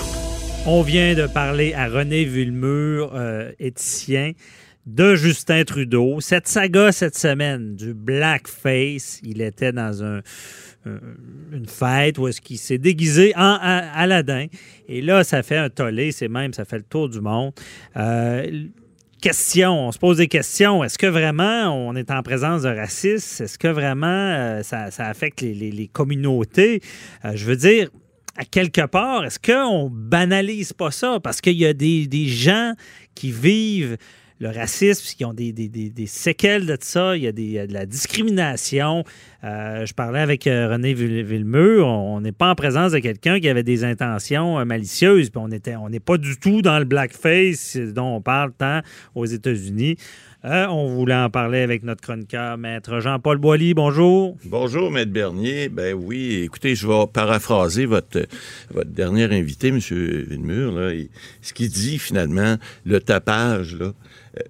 On vient de parler à René Villemur, euh, éthicien de Justin Trudeau. Cette saga cette semaine du blackface, il était dans un, une fête où est-ce qu'il s'est déguisé en Aladdin. Et là, ça fait un tollé, c'est même, ça fait le tour du monde. Euh, question, on se pose des questions. Est-ce que vraiment on est en présence de racisme? Est-ce que vraiment euh, ça, affecte les, communautés? Euh, je veux dire, à quelque part, est-ce qu'on banalise pas ça? Parce qu'il y a des, gens qui vivent le racisme, qui ont des, des, des, séquelles de ça. Il y a, des, de la discrimination. Euh, je parlais avec euh, René Villemeux. On n'est pas en présence de quelqu'un qui avait des intentions malicieuses. Puis on on n'est pas du tout dans le blackface dont on parle tant aux États-Unis. Euh, on voulait en parler avec notre chroniqueur, Maître Jean-Paul Boilly. Bonjour. Bonjour, Maître Bernier. Ben oui, écoutez, je vais paraphraser votre, votre dernier invité, M. Villemur. Ce qu'il dit, finalement, le tapage, là, euh,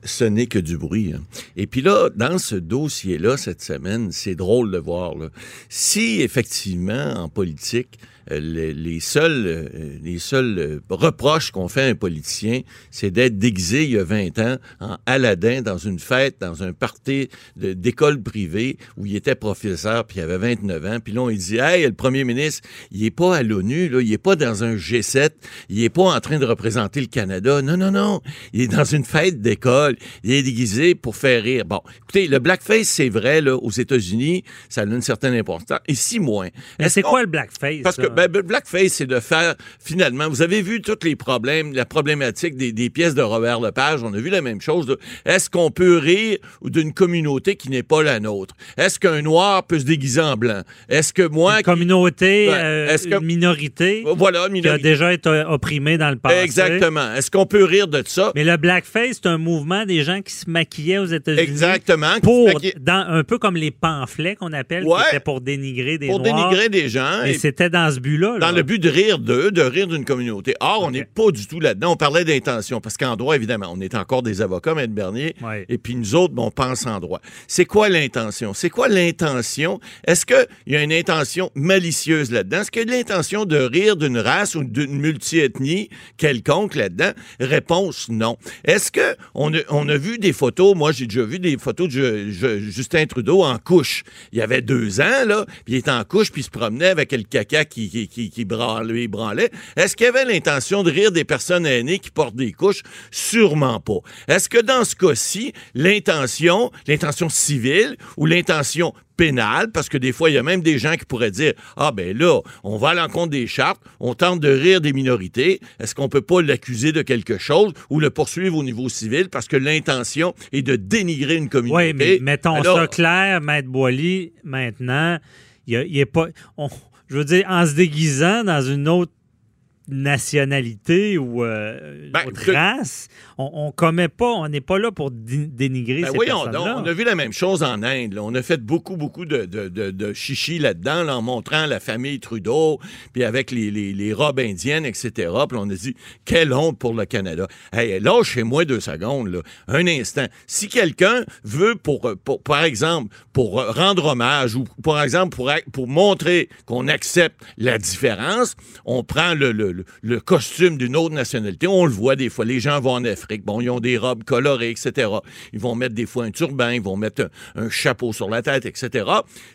ce n'est que du bruit. Hein. Et puis là, dans ce dossier-là, cette semaine, c'est drôle de voir. Là. Si, effectivement, en politique, euh, les, seuls, euh, les seuls euh, reproches qu'on fait à un politicien, c'est d'être déguisé il y a 20 ans en Aladdin dans une fête, dans un party d'école privée où il était professeur, puis il avait 29 ans. Puis là, on lui dit, hey, le premier ministre, il est pas à l'ONU, là, il est pas dans un G7, il est pas en train de représenter le Canada. Non, non, non. Il est dans une fête d'école. Il est déguisé pour faire rire. Bon, écoutez, le blackface, c'est vrai, là, aux États-Unis, ça a une certaine importance. Ici, moins. Mais c'est quoi le blackface? Parce que ben, blackface, c'est de faire, finalement, vous avez vu tous les problèmes, la problématique des, pièces de Robert Lepage, on a vu la même chose. Est-ce qu'on peut rire d'une communauté qui n'est pas la nôtre? Est-ce qu'un noir peut se déguiser en blanc? Est-ce que moi... Une communauté, euh, est-ce que... une minorité voilà, qui a déjà été opprimée dans le passé. Exactement. Est-ce qu'on peut rire de ça? Mais le blackface, c'est un mouvement des gens qui se maquillaient aux États-Unis. Exactement. Pour, dans, un peu comme les pamphlets qu'on appelle, qui étaient pour dénigrer des Pour dénigrer des gens. Et, c'était dans ce dans le but de rire d'eux, de rire d'une communauté. Or, on n'est pas du tout là-dedans. On parlait d'intention, parce qu'en droit, évidemment, on est encore des avocats, Maître Bernier, et puis nous autres, on pense en droit. C'est quoi l'intention? C'est quoi l'intention? Est-ce qu'il y a une intention malicieuse là-dedans? Est-ce qu'il y a l'intention de rire d'une race ou d'une multiethnie quelconque là-dedans? Réponse, non. Est-ce que on a, on a vu des photos, moi j'ai déjà vu des photos de Justin Trudeau en couche. Il y avait deux ans, là, puis il était en couche, puis il se promenait avec le caca qui, qui, qui, branlait. Est-ce qu'il y avait l'intention de rire des personnes aînées qui portent des couches? Sûrement pas. Est-ce que dans ce cas-ci, l'intention, l'intention civile ou l'intention pénale, parce que des fois, il y a même des gens qui pourraient dire Ah, ben là, on va à l'encontre des chartes, on tente de rire des minorités. Est-ce qu'on peut pas l'accuser de quelque chose ou le poursuivre au niveau civil parce que l'intention est de dénigrer une communauté? Oui, mais mettons ça clair, Maître Boily, maintenant, il n'y a, pas je veux dire, en se déguisant dans une autre nationalité ou euh, ben, autre race, on, ne commet pas, on n'est pas là pour dénigrer ben ces oui, on, on, a vu la même chose en Inde. On a fait beaucoup, beaucoup de, de, de, chichi là-dedans, en montrant la famille Trudeau, puis avec les, les, les, robes indiennes, etc. Puis on a dit, quelle honte pour le Canada. Hey, lâchez-moi deux secondes, là. un instant. Si quelqu'un veut, pour, pour, par exemple, pour rendre hommage ou, par exemple, pour, pour montrer qu'on accepte la différence, on prend le, le le, costume d'une autre nationalité. On le voit des fois. Les gens vont en Afrique. Bon, ils ont des robes colorées, etc. Ils vont mettre des fois un turban, ils vont mettre un, chapeau sur la tête, etc.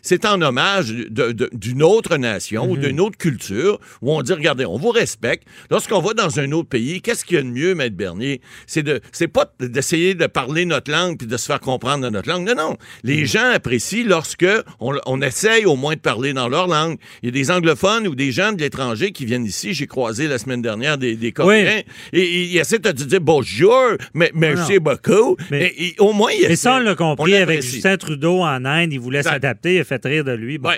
C'est en hommage d'une autre nation ou mhm. d'une autre culture où on dit, regardez, on vous respecte. Lorsqu'on va dans un autre pays, qu'est-ce qu'il y a de mieux, Maître Bernier? C'est de, c'est pas d'essayer de parler notre langue puis de se faire comprendre dans notre langue. Non, non. Les mhm. gens apprécient lorsque on, on essaye au moins de parler dans leur langue. Il y a des anglophones ou des gens de l'étranger qui viennent ici. J'ai croisé la semaine dernière des, des Coréens. Et, il essaie de te dire bonjour, mais merci beaucoup. Mais, et, au moins, il Mais ça, on l'a compris avec Justin Trudeau en Inde. Il voulait s'adapter. Il a fait rire de lui. Bon.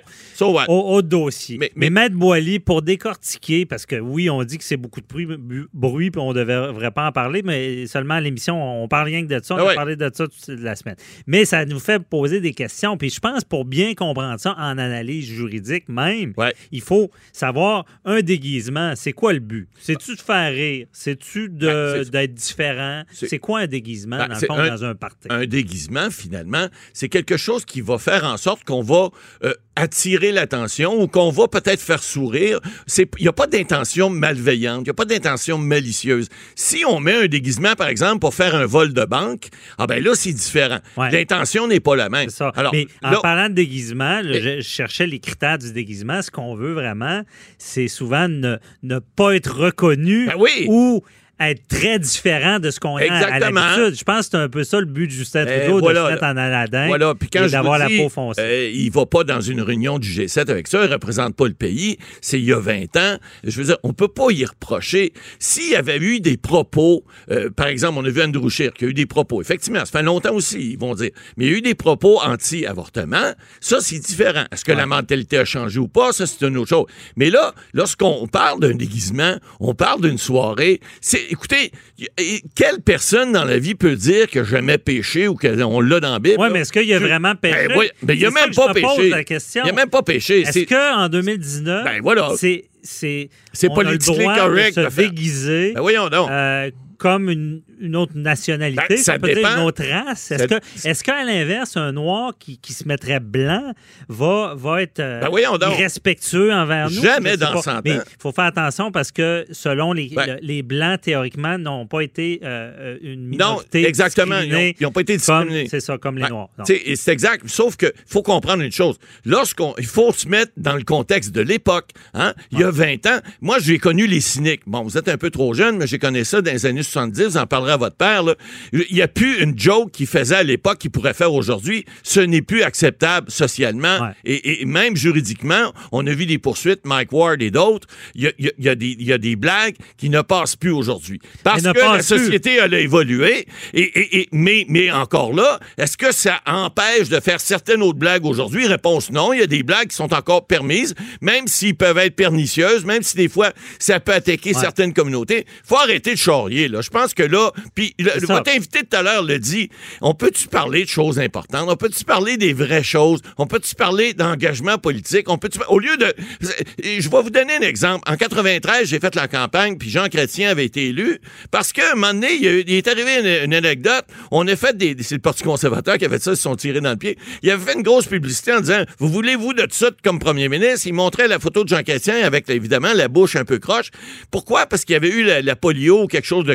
au, dossier. Mais, mais, Maître Boily, pour décortiquer, parce que oui, on dit que c'est beaucoup de bruit, bruit puis on ne devrait pas en parler, mais seulement à l'émission, on parle rien que de ça. On ah a parlé de ça toute la semaine. Mais ça nous fait poser des questions. Puis je pense, pour bien comprendre ça en analyse juridique même, il faut savoir un déguisement. C'est quoi le but? C'est-tu de faire rire? C'est-tu ben, d'être différent? C'est quoi un déguisement, ben, dans, un, dans un party? Un déguisement, finalement, c'est quelque chose qui va faire en sorte qu'on va euh, attirer l'attention ou qu'on va peut-être faire sourire. Il n'y a pas d'intention malveillante, il n'y a pas d'intention malicieuse. Si on met un déguisement, par exemple, pour faire un vol de banque, ah ben là, c'est différent. L'intention n'est pas la même. Ça. Alors, mais en parlant de déguisement, je, cherchais les critères du déguisement. Ce qu'on veut vraiment, c'est souvent ne, ne pas être reconnu ben oui. ou être très différent de ce qu'on a à l'habitude. Je pense que c'est un peu ça le but de Justin eh, Trudeau, de se mettre en Aladin voilà. Puis quand d'avoir la peau foncée. Euh, il va pas dans une réunion du G7 avec ça, il représente pas le pays. C'est il y a 20 ans. Je veux dire, on peut pas y reprocher. S'il y avait eu des propos, euh, par exemple, on a vu Andrew Scheer qui a eu des propos. Effectivement, ça fait longtemps aussi, ils vont dire. Mais il y a eu des propos anti-avortement. Ça, c'est différent. Est-ce que la mentalité a changé ou pas? Ça, c'est une autre chose. Mais là, lorsqu'on parle d'un déguisement, on parle d'une soirée, c'est écoutez, quelle personne dans la vie peut dire que jamais péché ou qu'on l'a dans la Bible? Oui, mais est-ce qu'il y a vraiment péché? Ben, oui, mais il n'y a même pas péché. Il n'y a même pas péché. Est-ce qu'en 2019, ben, voilà. c'est c'est politiquement correct de se déguiser ben, voyons donc. Euh, comme une, une autre nationalité, ben, ça peut être une autre race. Est-ce que, est qu'à l'inverse, un noir qui, qui, se mettrait blanc va, va être euh, ben irrespectueux envers nous? Jamais dans 100 ans. Mais il faut faire attention parce que selon les, ben les Blancs, théoriquement, n'ont pas été euh, une minorité Non, exactement. Ils n'ont pas été discriminés. C'est ça, comme les Noirs. C'est exact. Sauf qu'il faut comprendre une chose. Lorsqu'on, il faut se mettre dans le contexte de l'époque. Hein? Il y a 20 ans, moi, j'ai connu les cyniques. Bon, vous êtes un peu trop jeune, mais j'ai connu ça dans les années 70, vous en parlerez à votre père, il n'y a plus une joke qu'il faisait à l'époque qu'il pourrait faire aujourd'hui. Ce n'est plus acceptable socialement et, même juridiquement. On a vu des poursuites, Mike Ward et d'autres. Il y a, des blagues qui ne passent plus aujourd'hui. Parce que la société, a évolué. Et, mais, mais encore là, est-ce que ça empêche de faire certaines autres blagues aujourd'hui? Réponse non. Il y a des blagues qui sont encore permises, même s'ils peuvent être pernicieuses, même si des fois ça peut attaquer certaines communautés. faut arrêter de charrier. Là. Je pense que là, puis votre invité tout à l'heure le dit, on peut-tu parler de choses importantes? On peut-tu parler des vraies choses? On peut-tu parler d'engagement politique? On peut au lieu de... Je vais vous donner un exemple. En 93, j'ai fait la campagne, puis Jean Chrétien avait été élu, parce qu'à un moment donné, il, est arrivé une, anecdote. On a fait des... C'est le Parti conservateur qui avait fait ça, ils se sont tirés dans le pied. Il avait fait une grosse publicité en disant, vous voulez-vous de tout ça comme premier ministre? Il montrait la photo de Jean Chrétien avec, évidemment, la bouche un peu croche. Pourquoi? Parce qu'il y avait eu la, la polio ou quelque chose de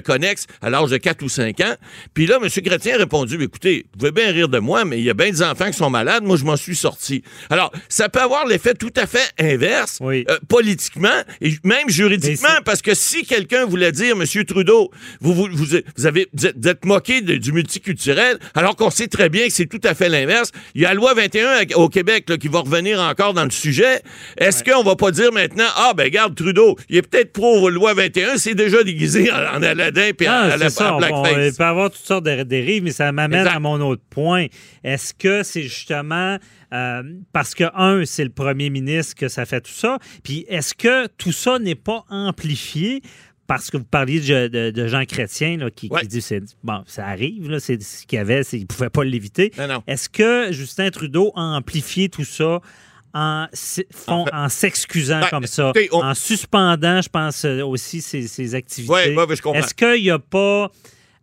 à l'âge de 4 ou 5 ans. Puis là, M. Chrétien a répondu, écoutez, vous pouvez bien rire de moi, mais il y a bien des enfants qui sont malades, moi je m'en suis sorti. Alors, ça peut avoir l'effet tout à fait inverse, euh, politiquement et même juridiquement, parce que si quelqu'un voulait dire, M. Trudeau, vous, vous, vous, avez, vous êtes, moqué du multiculturel, alors qu'on sait très bien que c'est tout à fait l'inverse. Il y a la loi 21 au Québec qui va revenir encore dans le sujet. Est-ce qu'on va pas dire maintenant, ah ben garde Trudeau, il est peut-être pro loi 21, c'est déjà déguisé en, Aladin puis ah, la, ça, il peut avoir toutes sortes de dérives, mais ça m'amène à mon autre point. Est-ce que c'est justement euh, parce que, un, c'est le premier ministre que ça fait tout ça, puis est-ce que tout ça n'est pas amplifié? Parce que vous parliez de, Jean Chrétien qui, dit bon, ça arrive, c'est ce qu'il y avait, il ne pouvait pas l'éviter. Est-ce que Justin Trudeau a amplifié tout ça en, en, s'excusant ben, comme ça, en suspendant, je pense, euh, aussi ses, activités. Est-ce qu'il n'y a pas,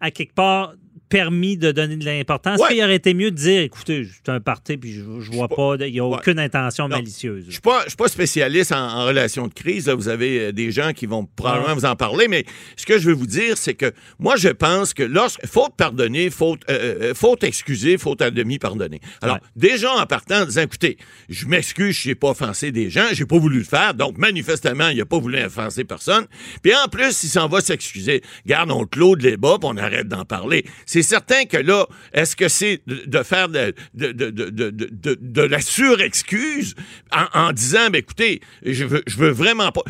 à quelque part, permis de donner de l'importance. Il aurait été mieux de dire, écoutez, c'est un parti, puis je, je vois pas, il n'y a aucune intention malicieuse. Je ne suis pas spécialiste en, relation de crise. Vous avez euh, des gens qui vont probablement vous en parler, mais ce que je veux vous dire, c'est que moi, je pense que lorsque faut pardonner, faut, euh, euh, faut excuser, faut à demi pardonner. Alors, des gens en partant en disant, écoutez, je m'excuse, je n'ai pas offensé des gens, j'ai pas voulu le faire, donc manifestement, il n'a pas voulu offenser personne. Puis en plus, il s'en va s'excuser. Garde, on clôt de débat, puis on arrête d'en parler c'est certain que là, est-ce que c'est de, faire de, de, la surexcuse en, en disant, ben, écoutez, je veux, je veux vraiment pas.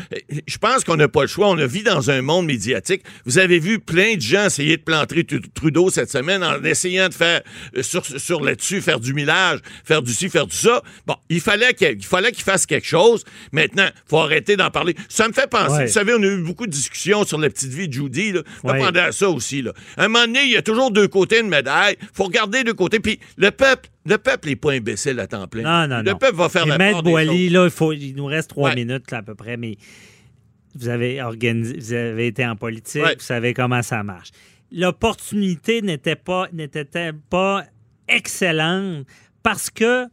Je pense qu'on n'a pas le choix. On a vu dans un monde médiatique. Vous avez vu plein de gens essayer de planter Trudeau cette semaine en essayant de faire euh, sur, sur là-dessus, faire du millage, faire du ci, faire du ça. Bon, il fallait qu'il fallait qu'il fasse quelque chose. Maintenant, il faut arrêter d'en parler. Ça me fait penser. Vous savez, on a eu beaucoup de discussions sur la petite vie de Judy. Là. On ouais. à ça aussi. Là. À un moment donné, il y a toujours deux côtés de médaille. faut regarder deux côtés. Puis le peuple, le peuple n'est pas imbécile à temps plein. Non, non, le peuple va faire la part Boily, là, il, faut, il nous reste trois minutes là, à peu près, mais vous avez, organisé, vous avez été en politique, vous savez comment ça marche. L'opportunité n'était pas, n'était pas excellente parce que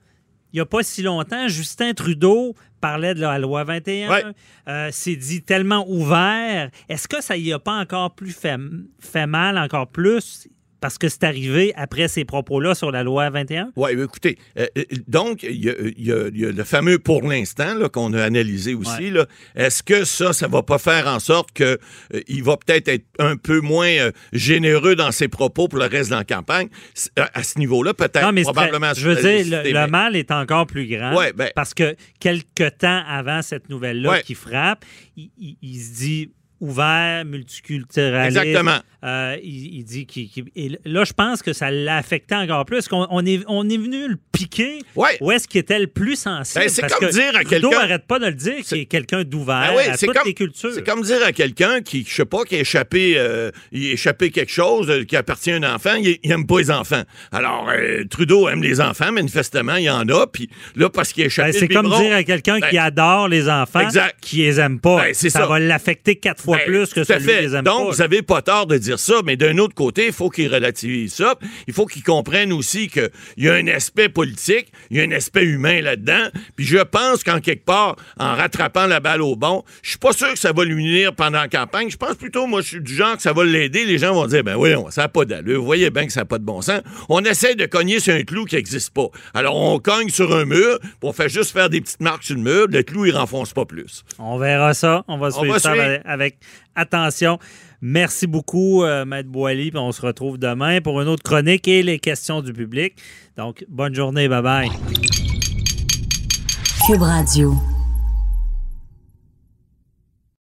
il n'y a pas si longtemps, Justin Trudeau parlait de la loi 21, euh, s'est dit tellement ouvert. Est-ce que ça y a pas encore plus fait, fait mal, encore plus? Parce que c'est arrivé après ces propos-là sur la loi 21? Oui, écoutez, euh, euh, donc, il y, a, le fameux pour l'instant qu'on a analysé aussi. Est-ce que ça, ça va pas faire en sorte qu'il euh, il va peut-être être un peu moins généreux dans ses propos pour le reste de la campagne? À, ce niveau-là, peut-être, probablement. je veux dire, le, mal est encore plus grand. Ben parce que quelques temps avant cette nouvelle-là qui frappe, il se dit ouvert, multiculturaliste. Exactement. Euh, il, dit qu'il. là, je pense que ça l'a affecté encore plus. qu'on on est, on est venu le piquer. Ouais. Où est-ce qu'il était le plus sensible? Ben, c'est comme dire à quelqu'un. n'arrête pas de le dire, qu'il est quelqu'un d'ouvert ben à toutes comme, les cultures. C'est comme dire à quelqu'un qui, je sais pas, qui a échappé, euh, il a échappé quelque chose euh, qui appartient à un enfant, il, n'aime pas les enfants. Alors, Trudeau aime les enfants, manifestement, il y en a. Puis là, parce qu'il a échappé. Ben, c'est comme dire à quelqu'un qui adore les enfants, exact. qui les aime pas. ça, ça, va l'affecter quatre fois plus que celui fait. qui les aime Donc, vous n'avez pas tort de dire ça, mais d'un autre côté, il faut qu'il relativise ça. Il faut qu'il comprenne aussi qu'il y a un aspect politique, il y a un aspect humain là-dedans. Puis je pense qu'en quelque part, en rattrapant la balle au bon, je suis pas sûr que ça va lui nuire pendant la campagne. Je pense plutôt, moi, je suis du genre que ça va l'aider. Les gens vont dire, ben oui, ça n'a pas d'allure. Vous voyez bien que ça n'a pas de bon sens. On essaie de cogner sur un clou qui n'existe pas. Alors, on cogne sur un mur, puis on fait juste faire des petites marques sur le mur. Le clou, il renfonce pas plus. On verra ça. On va suivre ça avec attention. Merci beaucoup, euh, Maître Boily. On se retrouve demain pour une autre chronique et les questions du public. Donc, bonne journée. Bye bye. Cube Radio.